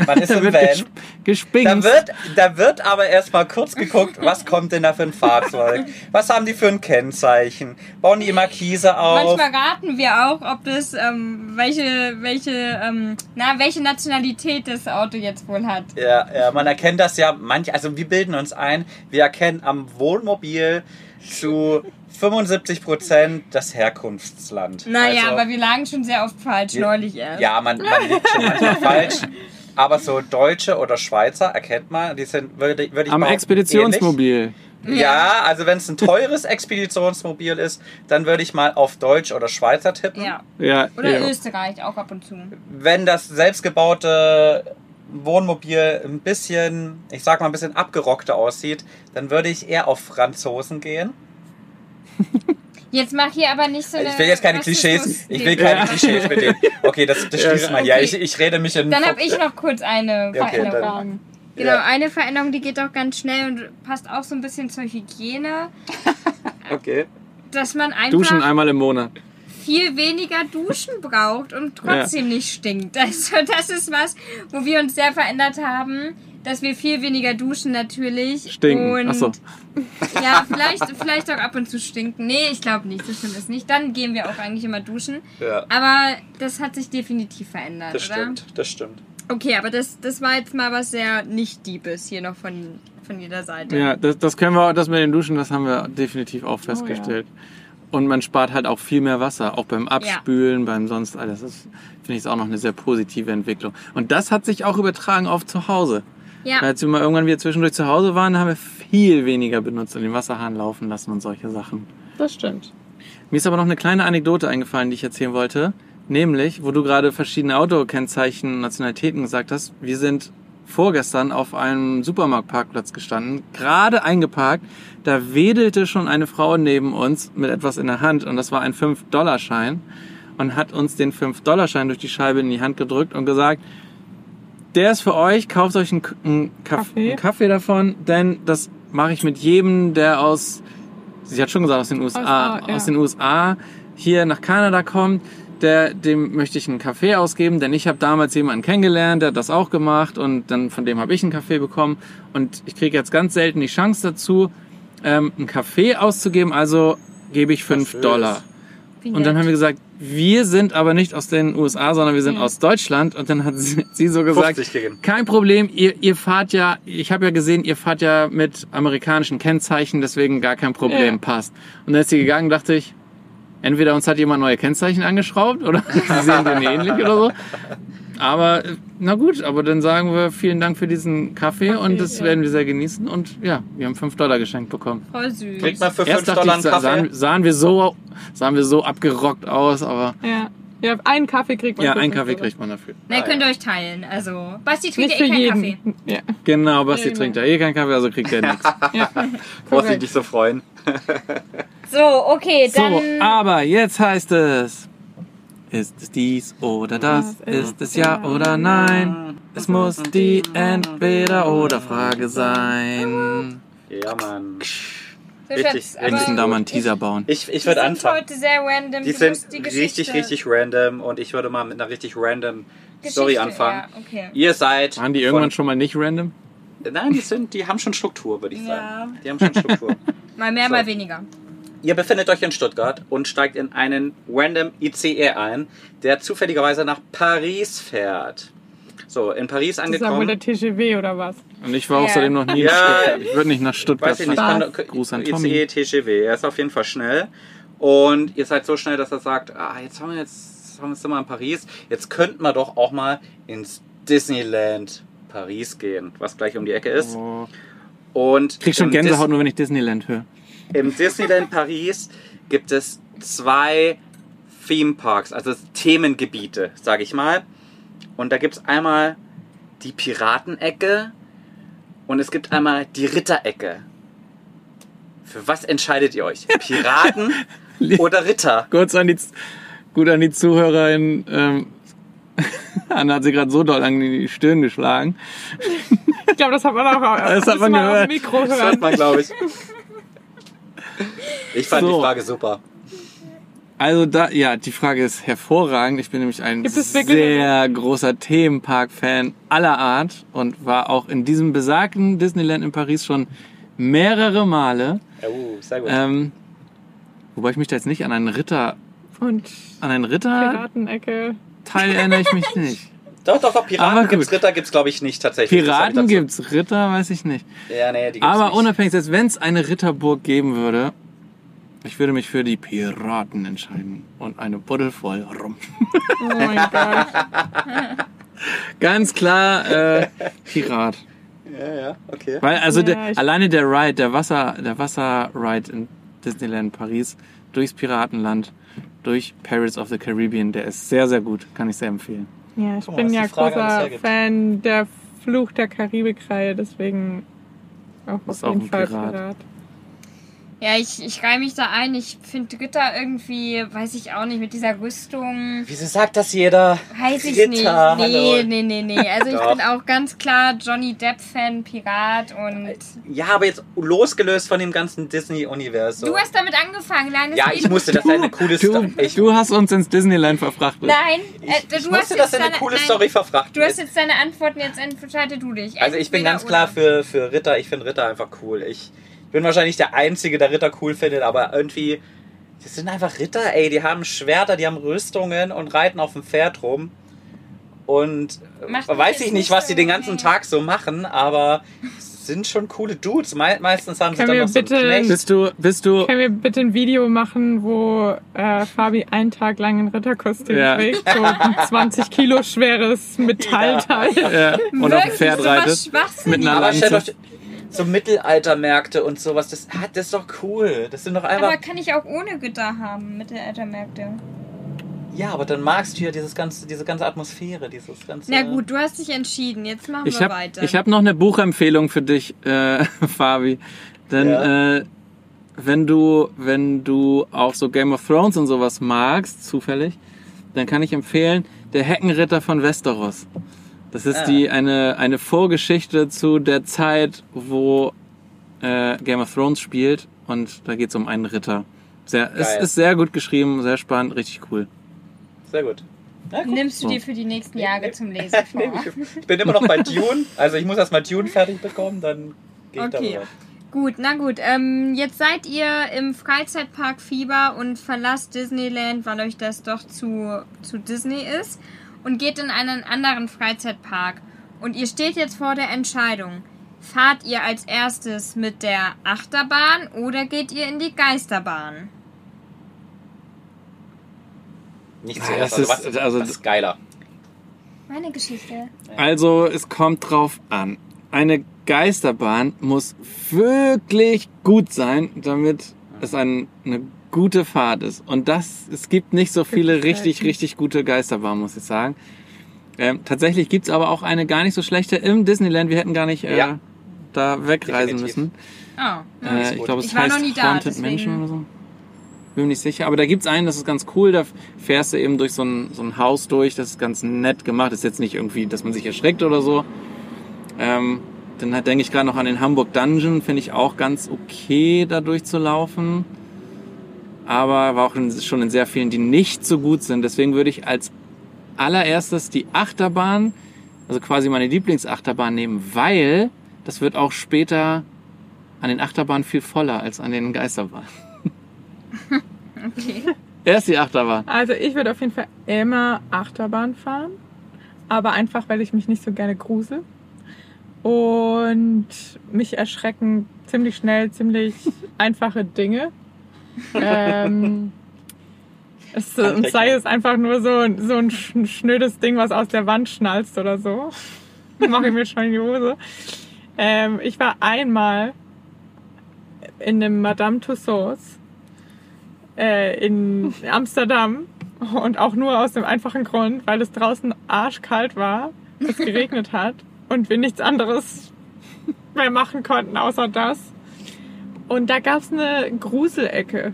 man ist Da im wird Van, ges- gespinkt. da wird, da wird aber erstmal kurz geguckt, was kommt denn da für ein Fahrzeug? Was haben die für ein Kennzeichen? Bauen die immer Kiese auf? Manchmal raten wir auch, ob das, ähm, welche, welche, ähm, na, welche Nationalität das Auto jetzt wohl hat. Ja, ja, man erkennt das ja manch, also wir bilden uns ein, wir erkennen am Wohnmobil zu 75 Prozent das Herkunftsland. Naja, also, aber wir lagen schon sehr oft falsch, Ja. neulich erst. Ja, man, man liegt schon manchmal falsch. [LAUGHS] Aber so Deutsche oder Schweizer erkennt man, die sind, würde, würde ich Am behaupten, Expeditionsmobil. Ähnlich. Ja, also wenn es ein teures Expeditionsmobil ist, dann würde ich mal auf Deutsch oder Schweizer tippen. Ja. Ja, Oder ja. Österreich auch ab und zu. wenn das selbstgebaute Wohnmobil ein bisschen, ich sag mal, ein bisschen abgerockter aussieht, dann würde ich eher auf Franzosen gehen. [LAUGHS] Jetzt mach hier aber nicht so eine. Ich will jetzt keine Rassismus- Klischees, ich will keine Ja. Klischees mit denen. Okay, das, das schließt mal hier. Okay. Ich, ich rede mich in. Dann habe ich noch kurz eine Ja, okay, Veränderung. Genau, Ja. eine Veränderung, die geht auch ganz schnell und passt auch so ein bisschen zur Hygiene, [LAUGHS] Okay. dass man einfach Duschen einmal im Monat. viel weniger Duschen braucht und trotzdem nicht stinkt. Also das ist was, wo wir uns sehr verändert haben, dass wir viel weniger duschen natürlich. Stinken. Und Achso. [LAUGHS] Ja, vielleicht, vielleicht auch ab und zu stinken. Nee, ich glaube nicht, so schlimm ist nicht. Dann gehen wir auch eigentlich immer duschen. Ja, Aber das hat sich definitiv verändert, das oder? stimmt, das stimmt. Okay, aber das, das war jetzt mal was sehr nicht Diebes hier noch von, von jeder Seite. Ja, das, das können wir, das mit den Duschen, das haben wir definitiv auch festgestellt. Und man spart halt auch viel mehr Wasser, auch beim Abspülen, beim sonst alles. Das finde ich ist auch noch eine sehr positive Entwicklung. Und das hat sich auch übertragen auf zu Hause. Ja. Als wir mal irgendwann wieder zwischendurch zu Hause waren, haben wir viel weniger benutzt und den Wasserhahn laufen lassen und solche Sachen. Das stimmt. Mir ist aber noch eine kleine Anekdote eingefallen, die ich erzählen wollte. Nämlich, wo du gerade verschiedene Autokennzeichen, Nationalitäten gesagt hast. Wir sind vorgestern auf einem Supermarktparkplatz gestanden, gerade eingeparkt. Da wedelte schon eine Frau neben uns mit etwas in der Hand und das war ein 5-Dollar-Schein und hat uns den 5-Dollar-Schein durch die Scheibe in die Hand gedrückt und gesagt, der ist für euch, kauft euch einen, einen, Kaff Kaffee? einen Kaffee davon, denn das mache ich mit jedem, der aus, sie hat schon gesagt, aus den USA, Aus, ja. aus den USA hier nach Kanada kommt, der, dem möchte ich einen Kaffee ausgeben, denn ich habe damals jemanden kennengelernt, der hat das auch gemacht und dann von dem habe ich einen Kaffee bekommen und ich kriege jetzt ganz selten die Chance dazu, ähm, einen Kaffee auszugeben, also gebe ich 5 schön. Dollar. Wie Und dann haben wir gesagt, wir sind aber nicht aus den USA, sondern wir sind Mhm. aus Deutschland. Und dann hat sie, sie so gesagt, 50 gegeben. kein Problem, ihr, ihr fahrt ja, ich habe ja gesehen, ihr fahrt ja mit amerikanischen Kennzeichen, deswegen gar kein Problem, Ja. passt. Und dann ist sie gegangen, dachte ich, entweder uns hat jemand neue Kennzeichen angeschraubt oder [LAUGHS] sie sehen den ähnlich oder so. Aber na gut, aber dann sagen wir vielen Dank für diesen Kaffee, Kaffee, und das ja. werden wir sehr genießen. Und ja, wir haben 5 Dollar geschenkt bekommen. Voll süß. Kriegt man für 5 Erst dachte Dollar ich, einen Kaffee? sahen, sahen, wir so, sahen wir so abgerockt aus, aber Ja. Ja, einen Kaffee kriegt man. ja, einen Kaffee kriegt man dafür. Na, ihr Ah, könnt ja. euch teilen. Also, Basti trinkt Nicht ja eh keinen jeden. Kaffee. Ja. Genau, Basti Ja, trinkt ja eh keinen Kaffee, also kriegt er nichts. [LAUGHS] ja. Brauchst dich Korrekt. nicht so freuen. [LAUGHS] So, okay, dann. So, aber jetzt heißt es, ist es dies oder das? Ist es ja oder nein? Es muss die Entweder-oder-Frage sein. Ja, Mann. richtig, Wir müssen da mal einen Teaser bauen. Ich, ich würde anfangen. heute sehr random. Die sind die richtig, richtig random und ich würde mal mit einer richtig random Story Geschichte, anfangen. Ja, okay. Ihr seid. Waren die irgendwann von, schon mal nicht random? Nein, die sind, die haben schon Struktur, würde ich sagen. Ja. Die haben schon Struktur. [LAUGHS] Mal mehr, So. mal weniger. Ihr befindet euch in Stuttgart und steigt in einen random ICE ein, der zufälligerweise nach Paris fährt. So, in Paris Das ist wohl angekommen. der TGW oder was? Und ich war Ja. außerdem noch nie in Ja. Stuttgart. Ich würde nicht nach Stuttgart Weiß ich nicht, fahren. kann, Gruß an ICE, Tommy. TGW. Er ist auf jeden Fall schnell. Und ihr seid so schnell, dass er sagt, ah, jetzt haben wir jetzt, haben wir jetzt sind wir in Paris. Jetzt könnten wir doch auch mal ins Disneyland Paris gehen, was gleich um die Ecke ist. Oh. Und Ich krieg schon Gänsehaut, nur wenn ich Disneyland höre. Im Disneyland Paris gibt es zwei Theme Parks, also Themengebiete, sage ich mal. Und da gibt es einmal die Piratenecke und es gibt einmal die Ritterecke. Für was entscheidet ihr euch? Piraten [LAUGHS] oder Ritter? Kurz an die, gut an die Zuhörerin. Ähm, [LAUGHS] Anna hat sie gerade so doll an die Stirn geschlagen. Ich glaube, das hat man auch [LAUGHS] Das hat man mal gehört. auf dem Mikro Das hört hören. man, glaube ich. Ich fand So. die Frage super. Also da, ja, die Frage ist hervorragend. Ich bin nämlich ein sehr großer Themenpark-Fan aller Art und war auch in diesem besagten Disneyland in Paris schon mehrere Male. Oh, sehr gut. Ähm, wobei ich mich da jetzt nicht an einen Ritter, Und an einen Ritter-Teil Piratenecke. erinnere ich mich [LAUGHS] nicht. Doch, doch, doch, aber Piraten gibt's, Ritter gibt's, glaube ich, nicht tatsächlich. Piraten dazu. gibt's, Ritter weiß ich nicht. Ja, nee, die gibt's Aber nicht. unabhängig, selbst wenn es eine Ritterburg geben würde, ich würde mich für die Piraten entscheiden und eine Buddel voll rum. Oh mein [LAUGHS] Gott. Ganz klar äh, Pirat. Ja, ja, okay. Weil also Ja, der, alleine der Ride, der Wasser, der Wasser-Ride in Disneyland Paris durchs Piratenland, durch Pirates of the Caribbean, der ist sehr, sehr gut. Kann ich sehr empfehlen. Ja, ich mal, bin ja großer. Fan der Fluch der Karibik-Reihe, deswegen auch auf auch jeden Fall Pirat. Pirat. Ja, ich, ich reihe mich da ein. Ich finde Ritter irgendwie, weiß ich auch nicht, mit dieser Rüstung. Wieso sagt das jeder? Weiß ich Ritter, nicht. hallo. Nee, nee, nee, nee. [LAUGHS] Also ich bin auch ganz klar Johnny Depp-Fan, Pirat und. Ja, aber jetzt losgelöst von dem ganzen Disney-Universum. Du hast damit angefangen, kleines ja, ich musste, das [LAUGHS] ist eine coole Du, Story. Ich, du hast uns ins Disneyland verfrachtet. Nein, ich, äh, du ich hast musste, dass jetzt eine deine, coole nein, Story verfrachten Du hast jetzt deine Antworten, jetzt entscheide du dich. Also ich bin ganz klar für, für Ritter. Ich finde Ritter einfach cool. Ich bin wahrscheinlich der Einzige, der Ritter cool findet, aber irgendwie, das sind einfach Ritter, ey. Die haben Schwerter, die haben Rüstungen und reiten auf dem Pferd rum. Und äh, Macht mich weiß ich nicht was die den ganzen nee. Tag so machen, aber sind schon coole Dudes. Me meistens haben sie Können dann wir noch so einen bitte- Knecht. Bist du, bist du, Können wir bitte ein Video machen, wo äh, Fabi einen Tag lang ein Ritterkostüm Ja. trägt? So ein [LAUGHS] 20 Kilo schweres Metallteil. äh, und auf dem Pferd? Schwachsinniges. Mit einer Aber stellt Lanze? So Mittelaltermärkte und sowas, das, ah, das ist doch cool. Das sind doch einfach. Aber kann ich auch ohne Gitter haben, Mittelaltermärkte. Ja, aber dann magst du ja dieses ganze, diese ganze Atmosphäre, dieses ganze. Na gut, du hast dich entschieden. Jetzt machen Ich wir habe weiter. hab noch eine Buchempfehlung für dich, äh, [LAUGHS] Fabi. Denn Ja. äh, wenn du wenn du auch so Game of Thrones und sowas magst, zufällig, dann kann ich empfehlen, der Heckenritter von Westeros. Das ist Ah. die eine eine Vorgeschichte zu der Zeit, wo äh, Game of Thrones spielt und da geht es um einen Ritter. Sehr, es ist sehr gut geschrieben, sehr spannend, richtig cool. Sehr gut. Ja. Nimmst du So. dir für die nächsten Jahre zum [LAUGHS] Lesen vor. Ich bin immer noch bei Dune. Also ich muss erst mal Dune fertig bekommen, dann gehe ich Okay. darüber. Gut, na gut. Ähm, jetzt seid ihr im Freizeitpark Fieber und verlasst Disneyland, weil euch das doch zu, zu Disney ist und geht in einen anderen Freizeitpark. Und ihr steht jetzt vor der Entscheidung. Fahrt ihr als erstes mit der Achterbahn oder geht ihr in die Geisterbahn? Nicht zuerst. das Also, ist- was, also- was ist geiler? Meine Geschichte. Also es kommt drauf an. Eine Geisterbahn muss wirklich gut sein, damit es ein, eine gute Fahrt ist. Und das, es gibt nicht so viele richtig, richtig gute Geisterbahnen, muss ich sagen. Ähm, tatsächlich gibt's aber auch eine gar nicht so schlechte im Disneyland. Wir hätten gar nicht äh, Ja. da wegreisen Definitiv. müssen. Oh, ja. Äh, ich glaube, es Ich war heißt noch nie da, Haunted deswegen- Mansion oder so. Bin mir nicht sicher. Aber da gibt's einen, das ist ganz cool. Da fährst du eben durch so ein, so ein Haus durch. Das ist ganz nett gemacht. Das ist jetzt nicht irgendwie, dass man sich erschreckt oder so. Ähm, dann denke ich gerade noch an den Hamburg Dungeon. Finde ich auch ganz okay, da durchzulaufen. Aber war auch in, schon in sehr vielen, die nicht so gut sind. Deswegen würde ich als allererstes die Achterbahn, also quasi meine Lieblingsachterbahn nehmen, weil das wird auch später an den Achterbahnen viel voller als an den Geisterbahnen. [LAUGHS] Okay. Erst die Achterbahn. Also ich würde auf jeden Fall immer Achterbahn fahren, aber einfach, weil ich mich nicht so gerne grusel. Und mich erschrecken ziemlich schnell ziemlich [LAUGHS] einfache Dinge. Ähm, es, und sei es einfach nur so, so ein sch- schnödes Ding, was aus der Wand schnalzt oder so. [LAUGHS] Mache ich mir schon in die Hose. Ähm, ich war einmal in einem Madame Tussauds äh, in Amsterdam und auch nur aus dem einfachen Grund, weil es draußen arschkalt war, es geregnet hat und wir nichts anderes mehr machen konnten außer das. Und da gab es eine Gruselecke.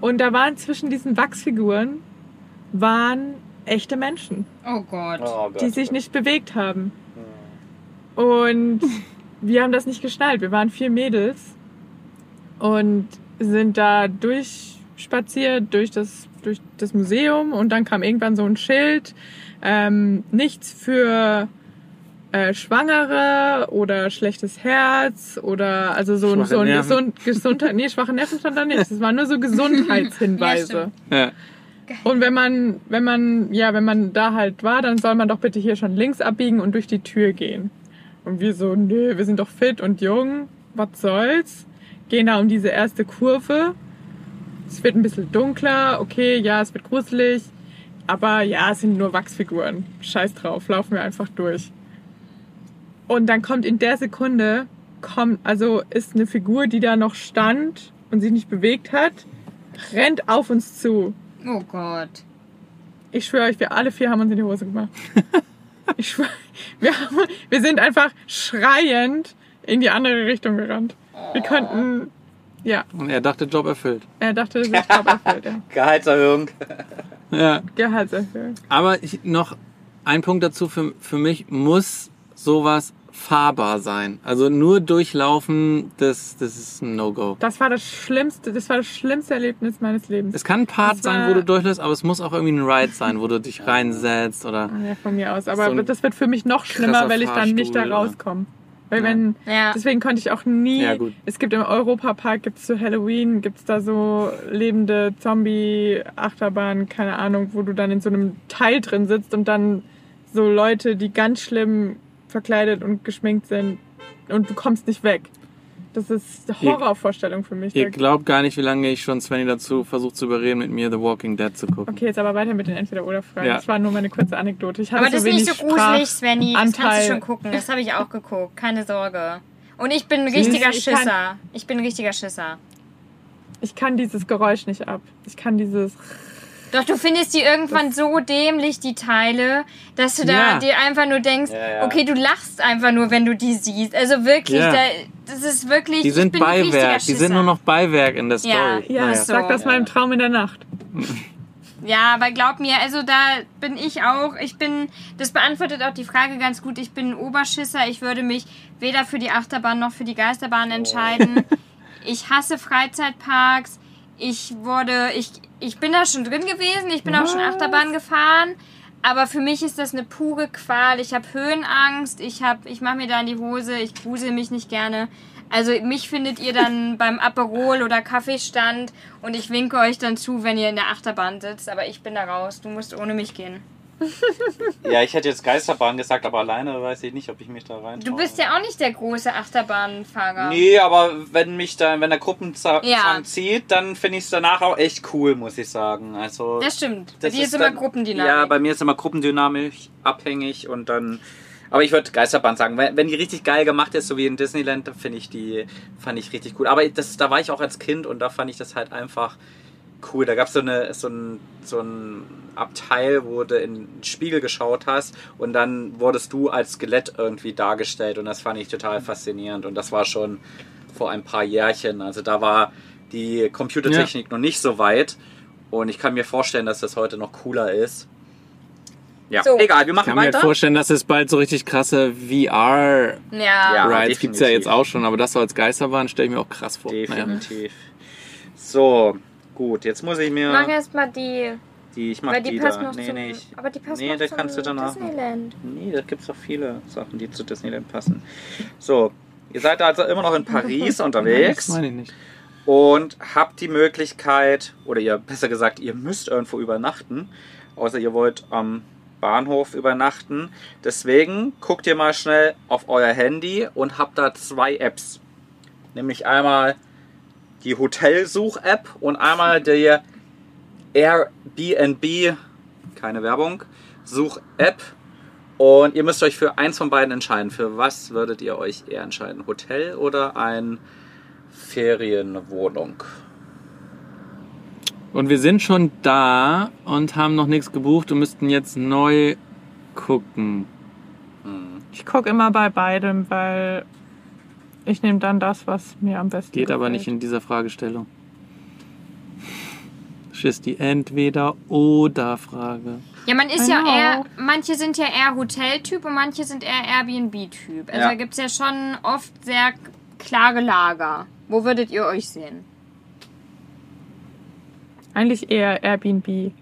Und da waren zwischen diesen Wachsfiguren waren echte Menschen, Oh Gott. Oh Gott. die sich nicht bewegt haben. Und wir haben das nicht geschnallt. Wir waren vier Mädels und sind da durchspaziert durch das, durch das Museum und dann kam irgendwann so ein Schild, ähm, nichts für äh, Schwangere oder schlechtes Herz oder also so, ein- Schwache so ein gesund, Gesundheit, nee, schwache Nerven stand da nicht. Es waren nur so [LAUGHS] Gesundheitshinweise. Ja, Ja. Und wenn man, wenn man, ja, wenn man da halt war, dann soll man doch bitte hier schon links abbiegen und durch die Tür gehen. Und wir so, nö, wir sind doch fit und jung, was soll's? Gehen da um diese erste Kurve. Es wird ein bisschen dunkler, okay, ja, es wird gruselig. Aber ja, es sind nur Wachsfiguren. Scheiß drauf, laufen wir einfach durch. Und dann kommt in der Sekunde, kommt, also ist eine Figur, die da noch stand und sich nicht bewegt hat, rennt auf uns zu. Oh Gott. Ich schwöre euch, wir alle vier haben uns in die Hose gemacht. [LAUGHS] Ich schwöre, wir, haben, wir sind einfach schreiend in die andere Richtung gerannt. Wir konnten, ja, Und er dachte, Job erfüllt. er dachte, Job erfüllt, ja. [LAUGHS] Gehaltserhöhung. Ja. Gehaltserhöhung. Aber ich, noch ein Punkt dazu, für, für mich muss sowas fahrbar sein. Also nur durchlaufen, das, das ist ein No-Go. Das war das schlimmste, das war das schlimmste Erlebnis meines Lebens. Es kann ein Part sein, wo du durchläufst, aber es muss auch irgendwie ein Ride sein, wo du dich reinsetzt oder... Ah, Ja, von mir aus. Aber So das wird für mich noch schlimmer, weil ich dann nicht da rauskomme. Weil Ja. wenn, Ja. deswegen konnte ich auch nie, Ja, gut. es gibt im Europapark, gibt es zu Halloween, gibt es da so lebende Zombie-Achterbahnen, keine Ahnung, wo du dann in so einem Teil drin sitzt und dann so Leute, die ganz schlimm verkleidet und geschminkt sind und du kommst nicht weg. Das ist eine Horrorvorstellung für mich. Ihr glaubt gar nicht, wie lange ich schon Svenny dazu versucht zu überreden, mit mir The Walking Dead zu gucken. Okay, jetzt aber weiter mit den Entweder-Oder-Fragen. Ja. Das war nur meine kurze Anekdote. Ich Aber das so ist nicht so gruselig, Svenny. Das kannst du schon gucken. Das habe ich auch geguckt. Keine Sorge. Und ich bin ein richtiger ich kann- Schisser. Ich bin ein richtiger Schisser. Ich kann dieses Geräusch nicht ab. Ich kann dieses. Doch, du findest die irgendwann so dämlich, die Teile, dass du da Ja. dir einfach nur denkst, Ja, ja. okay, du lachst einfach nur, wenn du die siehst. Also wirklich, Ja. da, das ist wirklich. Die ich sind Beiwerk. Die sind nur noch Beiwerk in der Story. Ja, Ja, Naja. so. sag das mal im Traum in der Nacht. [LAUGHS] Ja, aber glaub mir, also da bin ich auch, ich bin, das beantwortet auch die Frage ganz gut, ich bin ein Oberschisser, ich würde mich weder für die Achterbahn noch für die Geisterbahn entscheiden. Ich hasse Freizeitparks, ich wurde, ich, ich bin da schon drin gewesen, ich bin auch schon Achterbahn gefahren, aber für mich ist das eine pure Qual. Ich habe Höhenangst, ich hab, ich mache mir da in die Hose, ich grusel mich nicht gerne. Also mich findet ihr dann [LAUGHS] beim Aperol oder Kaffeestand und ich winke euch dann zu, wenn ihr in der Achterbahn sitzt, aber ich bin da raus. Du musst ohne mich gehen. Ja, ich hätte jetzt Geisterbahn gesagt, aber alleine weiß ich nicht, ob ich mich da rein. Du bist ja auch nicht der große Achterbahnfahrer. Nee, aber wenn mich da, wenn der Gruppenzwang Ja. zieht, dann finde ich es danach auch echt cool, muss ich sagen. Also Das stimmt. Bei das dir ist immer dann- Gruppendynamik. Ja, bei mir ist immer Gruppendynamik abhängig und dann. Aber ich würde Geisterbahn sagen, wenn, wenn die richtig geil gemacht ist, so wie in Disneyland, dann finde ich die, fand ich richtig gut. Aber das, da war ich auch als Kind und da fand ich das halt einfach cool. Da gab so es so ein, so ein Abteil, wo du in den Spiegel geschaut hast und dann wurdest du als Skelett irgendwie dargestellt und das fand ich total faszinierend und das war schon vor ein paar Jährchen. Also da war die Computertechnik noch nicht so weit und ich kann mir vorstellen, dass das heute noch cooler ist. Ja, So. egal, wir Ich machen kann mir halt weiter. vorstellen, dass es bald so richtig krasse VR-Rides ja. Ja. gibt's ja jetzt auch schon, aber das so als Geisterbahn stelle ich mir auch krass vor. Naja. Definitiv. So, gut, jetzt muss ich mir Mach erst mal die, die, ich weil die, die, passt da. noch nee, zum, nee, ich, aber die passt nee, noch da zum kannst du danach. Disneyland. Nee, da gibt's doch viele Sachen, die zu Disneyland passen. So, ihr seid also immer noch in Paris [LAUGHS] Das unterwegs meine ich nicht. und habt die Möglichkeit, oder ihr besser gesagt, ihr müsst irgendwo übernachten, außer ihr wollt am Bahnhof übernachten. Deswegen guckt ihr mal schnell auf euer Handy und habt da zwei Apps. Nämlich einmal die Hotelsuch-App und einmal die Airbnb, keine Werbung, Such-App. Und ihr müsst euch für eins von beiden entscheiden. Für was würdet ihr euch eher entscheiden? Hotel oder ein Ferienwohnung? Und wir sind schon da und haben noch nichts gebucht und müssten jetzt neu gucken. Ich gucke immer bei beidem, weil ich nehme dann das, was mir am besten Geht aber gefällt. nicht in dieser Fragestellung. Das ist die Entweder-Oder-Frage. Ja, man ist ja eher, manche sind ja eher Hoteltyp und manche sind eher Airbnb-Typ. Also Ja. da gibt's ja schon oft sehr klare Lager. Wo würdet ihr euch sehen? Eigentlich eher Airbnb.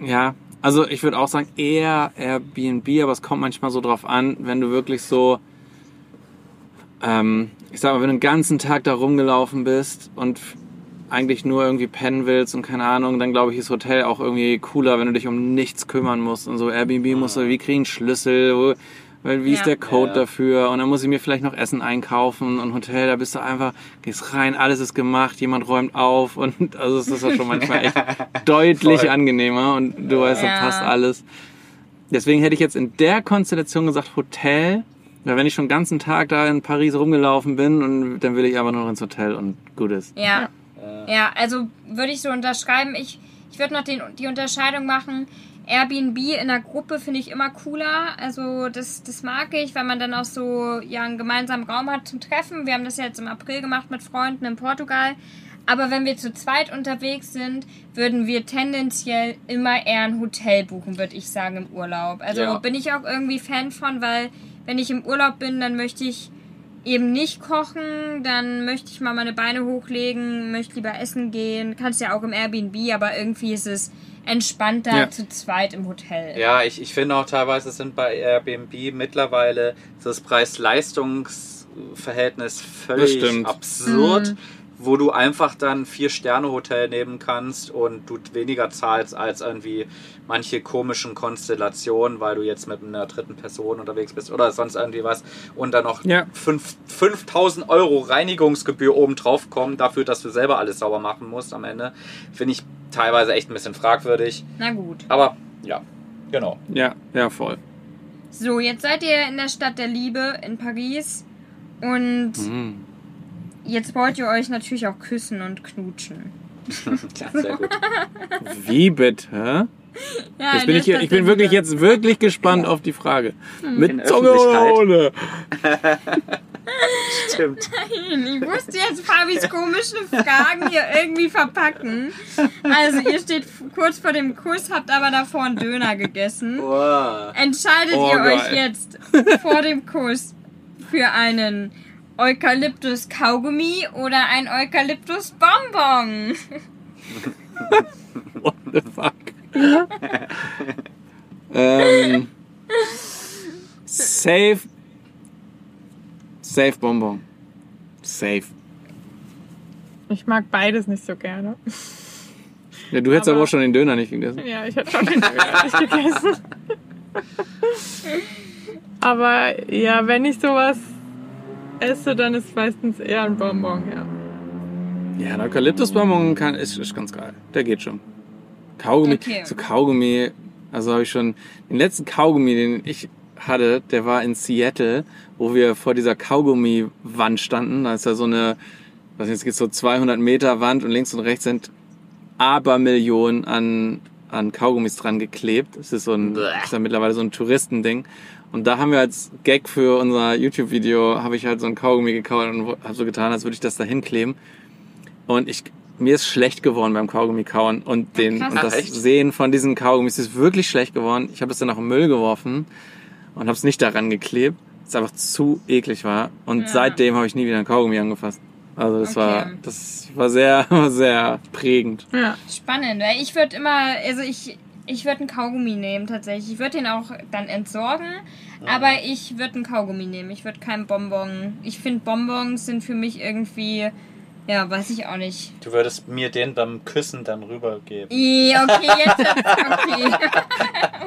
Ja, also ich würde auch sagen eher Airbnb, aber es kommt manchmal so drauf an, wenn du wirklich so, ähm, ich sag mal, wenn du den ganzen Tag da rumgelaufen bist und eigentlich nur irgendwie pennen willst und keine Ahnung, dann glaube ich, ist Hotel auch irgendwie cooler, wenn du dich um nichts kümmern musst und so. Airbnb musst du, wie kriegen Schlüssel, weil wie ist Ja. der Code Ja. dafür und dann muss ich mir vielleicht noch Essen einkaufen und Hotel, da bist du einfach, gehst rein, alles ist gemacht, jemand räumt auf und [LAUGHS] also es ist ja schon manchmal echt [LAUGHS] deutlich Voll. angenehmer und du weißt, da passt alles. Deswegen hätte ich jetzt in der Konstellation gesagt Hotel, weil wenn ich schon den ganzen Tag da in Paris rumgelaufen bin und dann will ich aber nur noch ins Hotel und gut ist. Ja. Ja, also würde ich so unterschreiben. Ich, ich würde noch den, die Unterscheidung machen. Airbnb in der Gruppe finde ich immer cooler. Also das, das mag ich, weil man dann auch so ja, einen gemeinsamen Raum hat zum Treffen. Wir haben das ja jetzt im April gemacht mit Freunden in Portugal. Aber wenn wir zu zweit unterwegs sind, würden wir tendenziell immer eher ein Hotel buchen, würde ich sagen, im Urlaub. Also Ja. bin ich auch irgendwie Fan von, weil wenn ich im Urlaub bin, dann möchte ich eben nicht kochen, dann möchte ich mal meine Beine hochlegen, möchte lieber essen gehen. Kannst ja auch im Airbnb, aber irgendwie ist es entspannter Ja. zu zweit im Hotel. Ja, ich, ich finde auch teilweise sind bei Airbnb mittlerweile so das Preis-Leistungs-Verhältnis völlig Das stimmt. Wo du einfach dann vier Sterne Hotel nehmen kannst und du weniger zahlst als irgendwie manche komischen Konstellationen, weil du jetzt mit einer dritten Person unterwegs bist oder sonst irgendwie was und dann noch Ja. fünf- 5000 Euro Reinigungsgebühr oben drauf kommen dafür, dass du selber alles sauber machen musst am Ende, finde ich teilweise echt ein bisschen fragwürdig. Na gut. Aber ja, genau. Ja, ja, voll. So, jetzt seid ihr in der Stadt der Liebe in Paris und Mhm. Jetzt wollt ihr euch natürlich auch küssen und knutschen. [LAUGHS] Ja, sehr gut. Wie bitte? Ja, Jetzt bin ich, hier, ich bin wirklich jetzt wirklich gespannt auf die Frage. Hm. Mit Zunge oder ohne? [LAUGHS] Stimmt. Ich musste jetzt Fabis komische Fragen hier irgendwie verpacken. Also, ihr steht kurz vor dem Kuss, habt aber davor einen Döner gegessen. Wow. Entscheidet Oh, ihr geil. euch jetzt vor dem Kuss für einen Eukalyptus-Kaugummi oder ein Eukalyptus-Bonbon? [LAUGHS] What the fuck? [LAUGHS] ähm, safe. Safe Bonbon. Safe. Ich mag beides nicht so gerne. Ja, du hättest aber, Aber- auch schon den Döner nicht gegessen. Ja, ich hätte schon den Döner nicht gegessen. [LAUGHS] Aber ja, wenn ich sowas esse, dann ist meistens eher ein Bonbon, ja. Ja, der Eukalyptusbonbon kann, ist, ist ganz geil. Der geht schon. Kaugummi, Okay. so Kaugummi, also habe ich schon, den letzten Kaugummi, den ich hatte, der war in Seattle, wo wir vor dieser Kaugummi-Wand standen. Da ist ja so eine, was jetzt geht's so 200 Meter Wand und links und rechts sind Abermillionen an, an Kaugummis dran geklebt. Das ist so ein, ist ja mittlerweile so ein Touristending. Und da haben wir als Gag für unser YouTube-Video, habe ich halt so ein Kaugummi gekauft und habe so getan, als würde ich das da hinkleben. Und ich, mir ist schlecht geworden beim Kaugummi kauen und den und das Ach, echt? Sehen von diesen Kaugummis ist wirklich schlecht geworden. Ich habe es dann auch im Müll geworfen und habe es nicht daran geklebt, weil es einfach zu eklig war. Und Ja. seitdem habe ich nie wieder ein Kaugummi angefasst. Also das war Okay. das war sehr war [LAUGHS] sehr prägend. Ja. Spannend, weil ich würde immer, also ich, ich würde einen Kaugummi nehmen tatsächlich. Ich würde den auch dann entsorgen, aber ich würde einen Kaugummi nehmen. Ich würde keinen Bonbon. Ich finde Bonbons sind für mich irgendwie, ja, weiß ich auch nicht. Du würdest mir den beim Küssen dann rübergeben. Ja, okay, jetzt okay.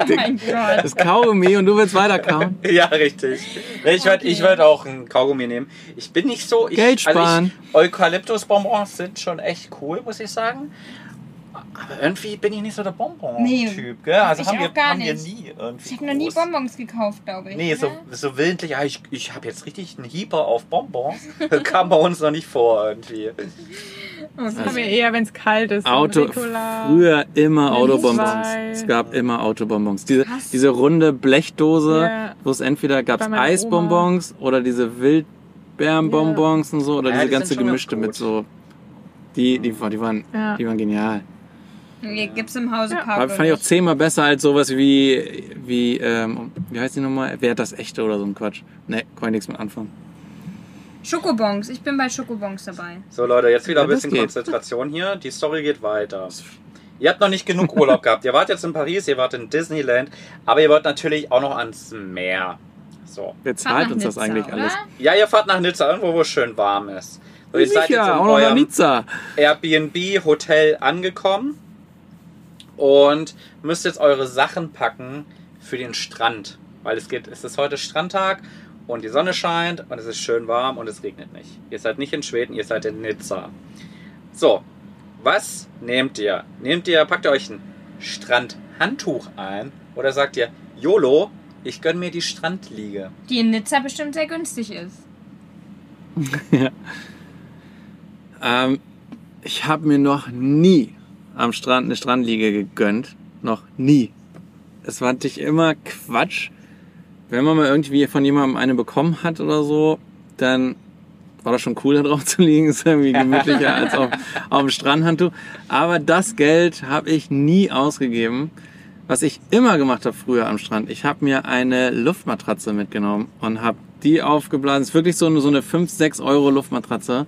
[LAUGHS] oh mein Gott. Das Kaugummi und du willst weiter kauen? [LAUGHS] Ja, richtig. Ich würde Okay. ich würd auch einen Kaugummi nehmen. Ich bin nicht so. Ich, Geld sparen. Also ich, Eukalyptusbonbons sind schon echt cool, muss ich sagen. Aber irgendwie bin ich nicht so der Bonbon-Typ, Nee, gell? Also ich haben, auch wir, gar haben wir nicht. nie irgendwie. Ich habe noch nie. Bonbons gekauft, glaube ich. Nee, so, ne? so willentlich, ja, ich, ich habe jetzt richtig einen Hieper auf Bonbons. [LAUGHS] Kam bei uns noch nicht vor irgendwie. Das haben wir eher, wenn es kalt ist. Auto früher immer Autobonbons. Es gab immer Autobonbons. Diese diese runde Blechdose, Ja. wo es entweder meiner Eisbonbons oder diese Wildbeerenbonbons und so oder Ja, diese die ganze gemischte mit so die die die waren Ja. die waren genial. Hier gibt's im Hause Ja. Aber fand ich auch zehnmal besser als sowas wie, wie, ähm, wie heißt die nochmal? Wer hat das echte oder so ein Quatsch? Ne, kann ich nichts mit anfangen. Schokobons. Ich bin bei Schokobons dabei. So Leute, jetzt wieder ein das bisschen. Konzentration hier. Die Story geht weiter. Ihr habt noch nicht genug Urlaub gehabt. Ihr wart jetzt in Paris, ihr wart in Disneyland, aber ihr wollt natürlich auch noch ans Meer. So. Wer zahlt uns das Nizza, eigentlich oder? alles? Ja, ihr fahrt nach Nizza, irgendwo, wo es schön warm ist. So, ihr seid jetzt in auch eurem Nizza. Airbnb-Hotel angekommen und müsst jetzt eure Sachen packen für den Strand. Weil es geht, es ist heute Strandtag und die Sonne scheint und es ist schön warm und es regnet nicht. Ihr seid nicht in Schweden, ihr seid in Nizza. So, was nehmt ihr? Nehmt ihr, packt ihr euch ein Strandhandtuch ein oder sagt ihr, YOLO, ich gönn mir die Strandliege? Die in Nizza bestimmt sehr günstig ist. [LAUGHS] Ähm, ich habe mir noch nie am Strand eine Strandliege gegönnt. Noch nie. Es fand ich immer Quatsch. Wenn man mal irgendwie von jemandem eine bekommen hat oder so, dann war das schon cool, da drauf [LAUGHS] zu liegen. Ist irgendwie gemütlicher als auf, auf dem Strandhandtuch. Aber das Geld habe ich nie ausgegeben. Was ich immer gemacht habe früher am Strand, ich habe mir eine Luftmatratze mitgenommen und habe die aufgeblasen. ist wirklich so eine, so eine 5, 6 Euro Luftmatratze.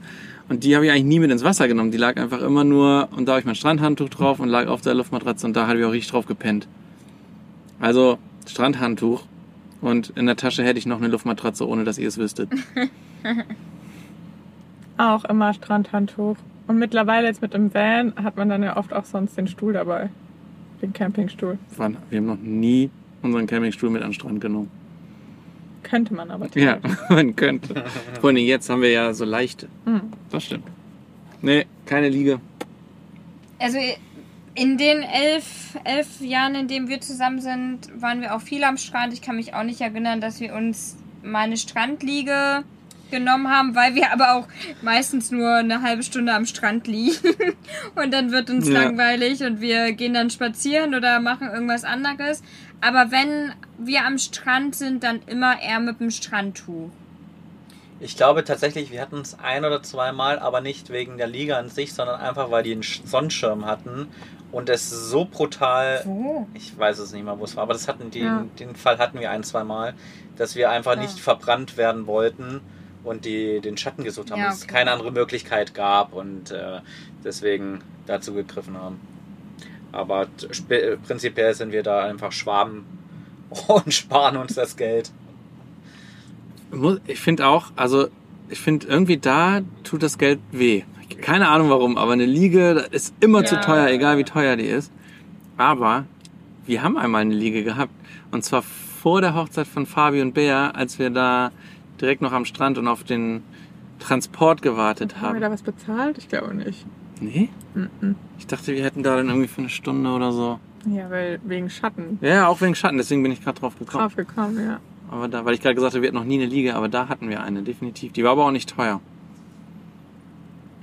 Und die habe ich eigentlich nie mit ins Wasser genommen. Die lag einfach immer nur, und da habe ich mein Strandhandtuch drauf und lag auf der Luftmatratze und da habe ich auch richtig drauf gepennt. Also Strandhandtuch und in der Tasche hätte ich noch eine Luftmatratze, ohne dass ihr es wüsstet. [LAUGHS] Auch immer Strandhandtuch. Und mittlerweile jetzt mit dem Van hat man dann ja oft auch sonst den Stuhl dabei. Den Campingstuhl. Wir haben noch nie unseren Campingstuhl mit an den Strand genommen. Könnte man aber. Ja, [LAUGHS] man könnte. Vor allem jetzt haben wir ja so leichte. Hm. Das stimmt. Nee, keine Liege. Also in den elf, elf Jahren, in denen wir zusammen sind, waren wir auch viel am Strand. Ich kann mich auch nicht erinnern, dass wir uns mal eine Strandliege genommen haben, weil wir aber auch meistens nur eine halbe Stunde am Strand liegen [LAUGHS] und dann wird uns Ja. langweilig und wir gehen dann spazieren oder machen irgendwas anderes. Aber wenn wir am Strand sind, dann immer eher mit dem Strandtuch. Ich glaube tatsächlich, wir hatten es ein oder zweimal, aber nicht wegen der Liga an sich, sondern einfach, weil die einen Sch- Sonnenschirm hatten und es so brutal, Wo? ich weiß es nicht mehr, wo es war, aber das hatten die, Ja. den Fall hatten wir ein, zwei Mal, dass wir einfach Ja. nicht verbrannt werden wollten und die den Schatten gesucht haben, Ja, und es okay. keine andere Möglichkeit gab und äh, deswegen dazu gegriffen haben. Aber sp- prinzipiell sind wir da einfach Schwaben [LAUGHS] und sparen uns das Geld. Ich finde auch, also ich finde irgendwie da tut das Geld weh. Keine Ahnung warum, aber eine Liege ist immer zu Ja. teuer, egal wie teuer die ist. Aber wir haben einmal eine Liege gehabt. Und zwar vor der Hochzeit von Fabi und Bea, als wir da direkt noch am Strand und auf den Transport gewartet Haben wir da haben. was bezahlt? Ich glaube nicht. Nee? Mhm. Ich dachte, wir hätten da dann irgendwie für eine Stunde oder so. Ja, weil wegen Schatten Ja, auch wegen Schatten, deswegen bin ich gerade drauf gekommen. drauf gekommen, ja. Aber da, weil ich gerade gesagt habe, wir hatten noch nie eine Liege, aber da hatten wir eine, definitiv. Die war aber auch nicht teuer.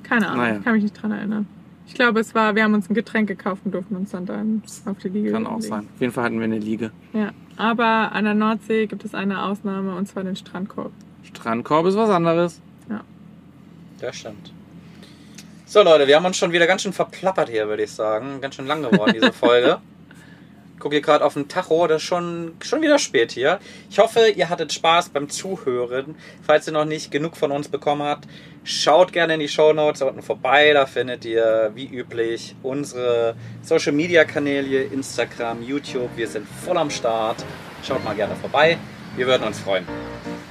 Keine Ahnung, Naja. ich kann mich nicht dran erinnern. Ich glaube, es war, wir haben uns ein Getränk gekauft und durften uns dann, dann auf die Liege Kann auch legen. sein. Auf jeden Fall hatten wir eine Liege. Ja, aber an der Nordsee gibt es eine Ausnahme und zwar den Strandkorb. Strandkorb ist was anderes. Das stimmt. So Leute, wir haben uns schon wieder ganz schön verplappert hier, würde ich sagen. Ganz schön lang geworden, diese [LAUGHS] Folge. Guck hier gerade auf den Tacho, das ist schon, schon wieder spät hier. Ich hoffe, ihr hattet Spaß beim Zuhören. Falls ihr noch nicht genug von uns bekommen habt, schaut gerne in die Shownotes da unten vorbei. Da findet ihr, wie üblich, unsere Social Media Kanäle, Instagram, YouTube. Wir sind voll am Start. Schaut mal gerne vorbei. Wir würden uns freuen.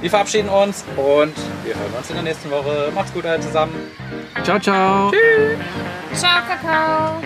Wir verabschieden uns und wir hören uns in der nächsten Woche. Macht's gut alle zusammen. Ciao, ciao. Ciao, Kakao.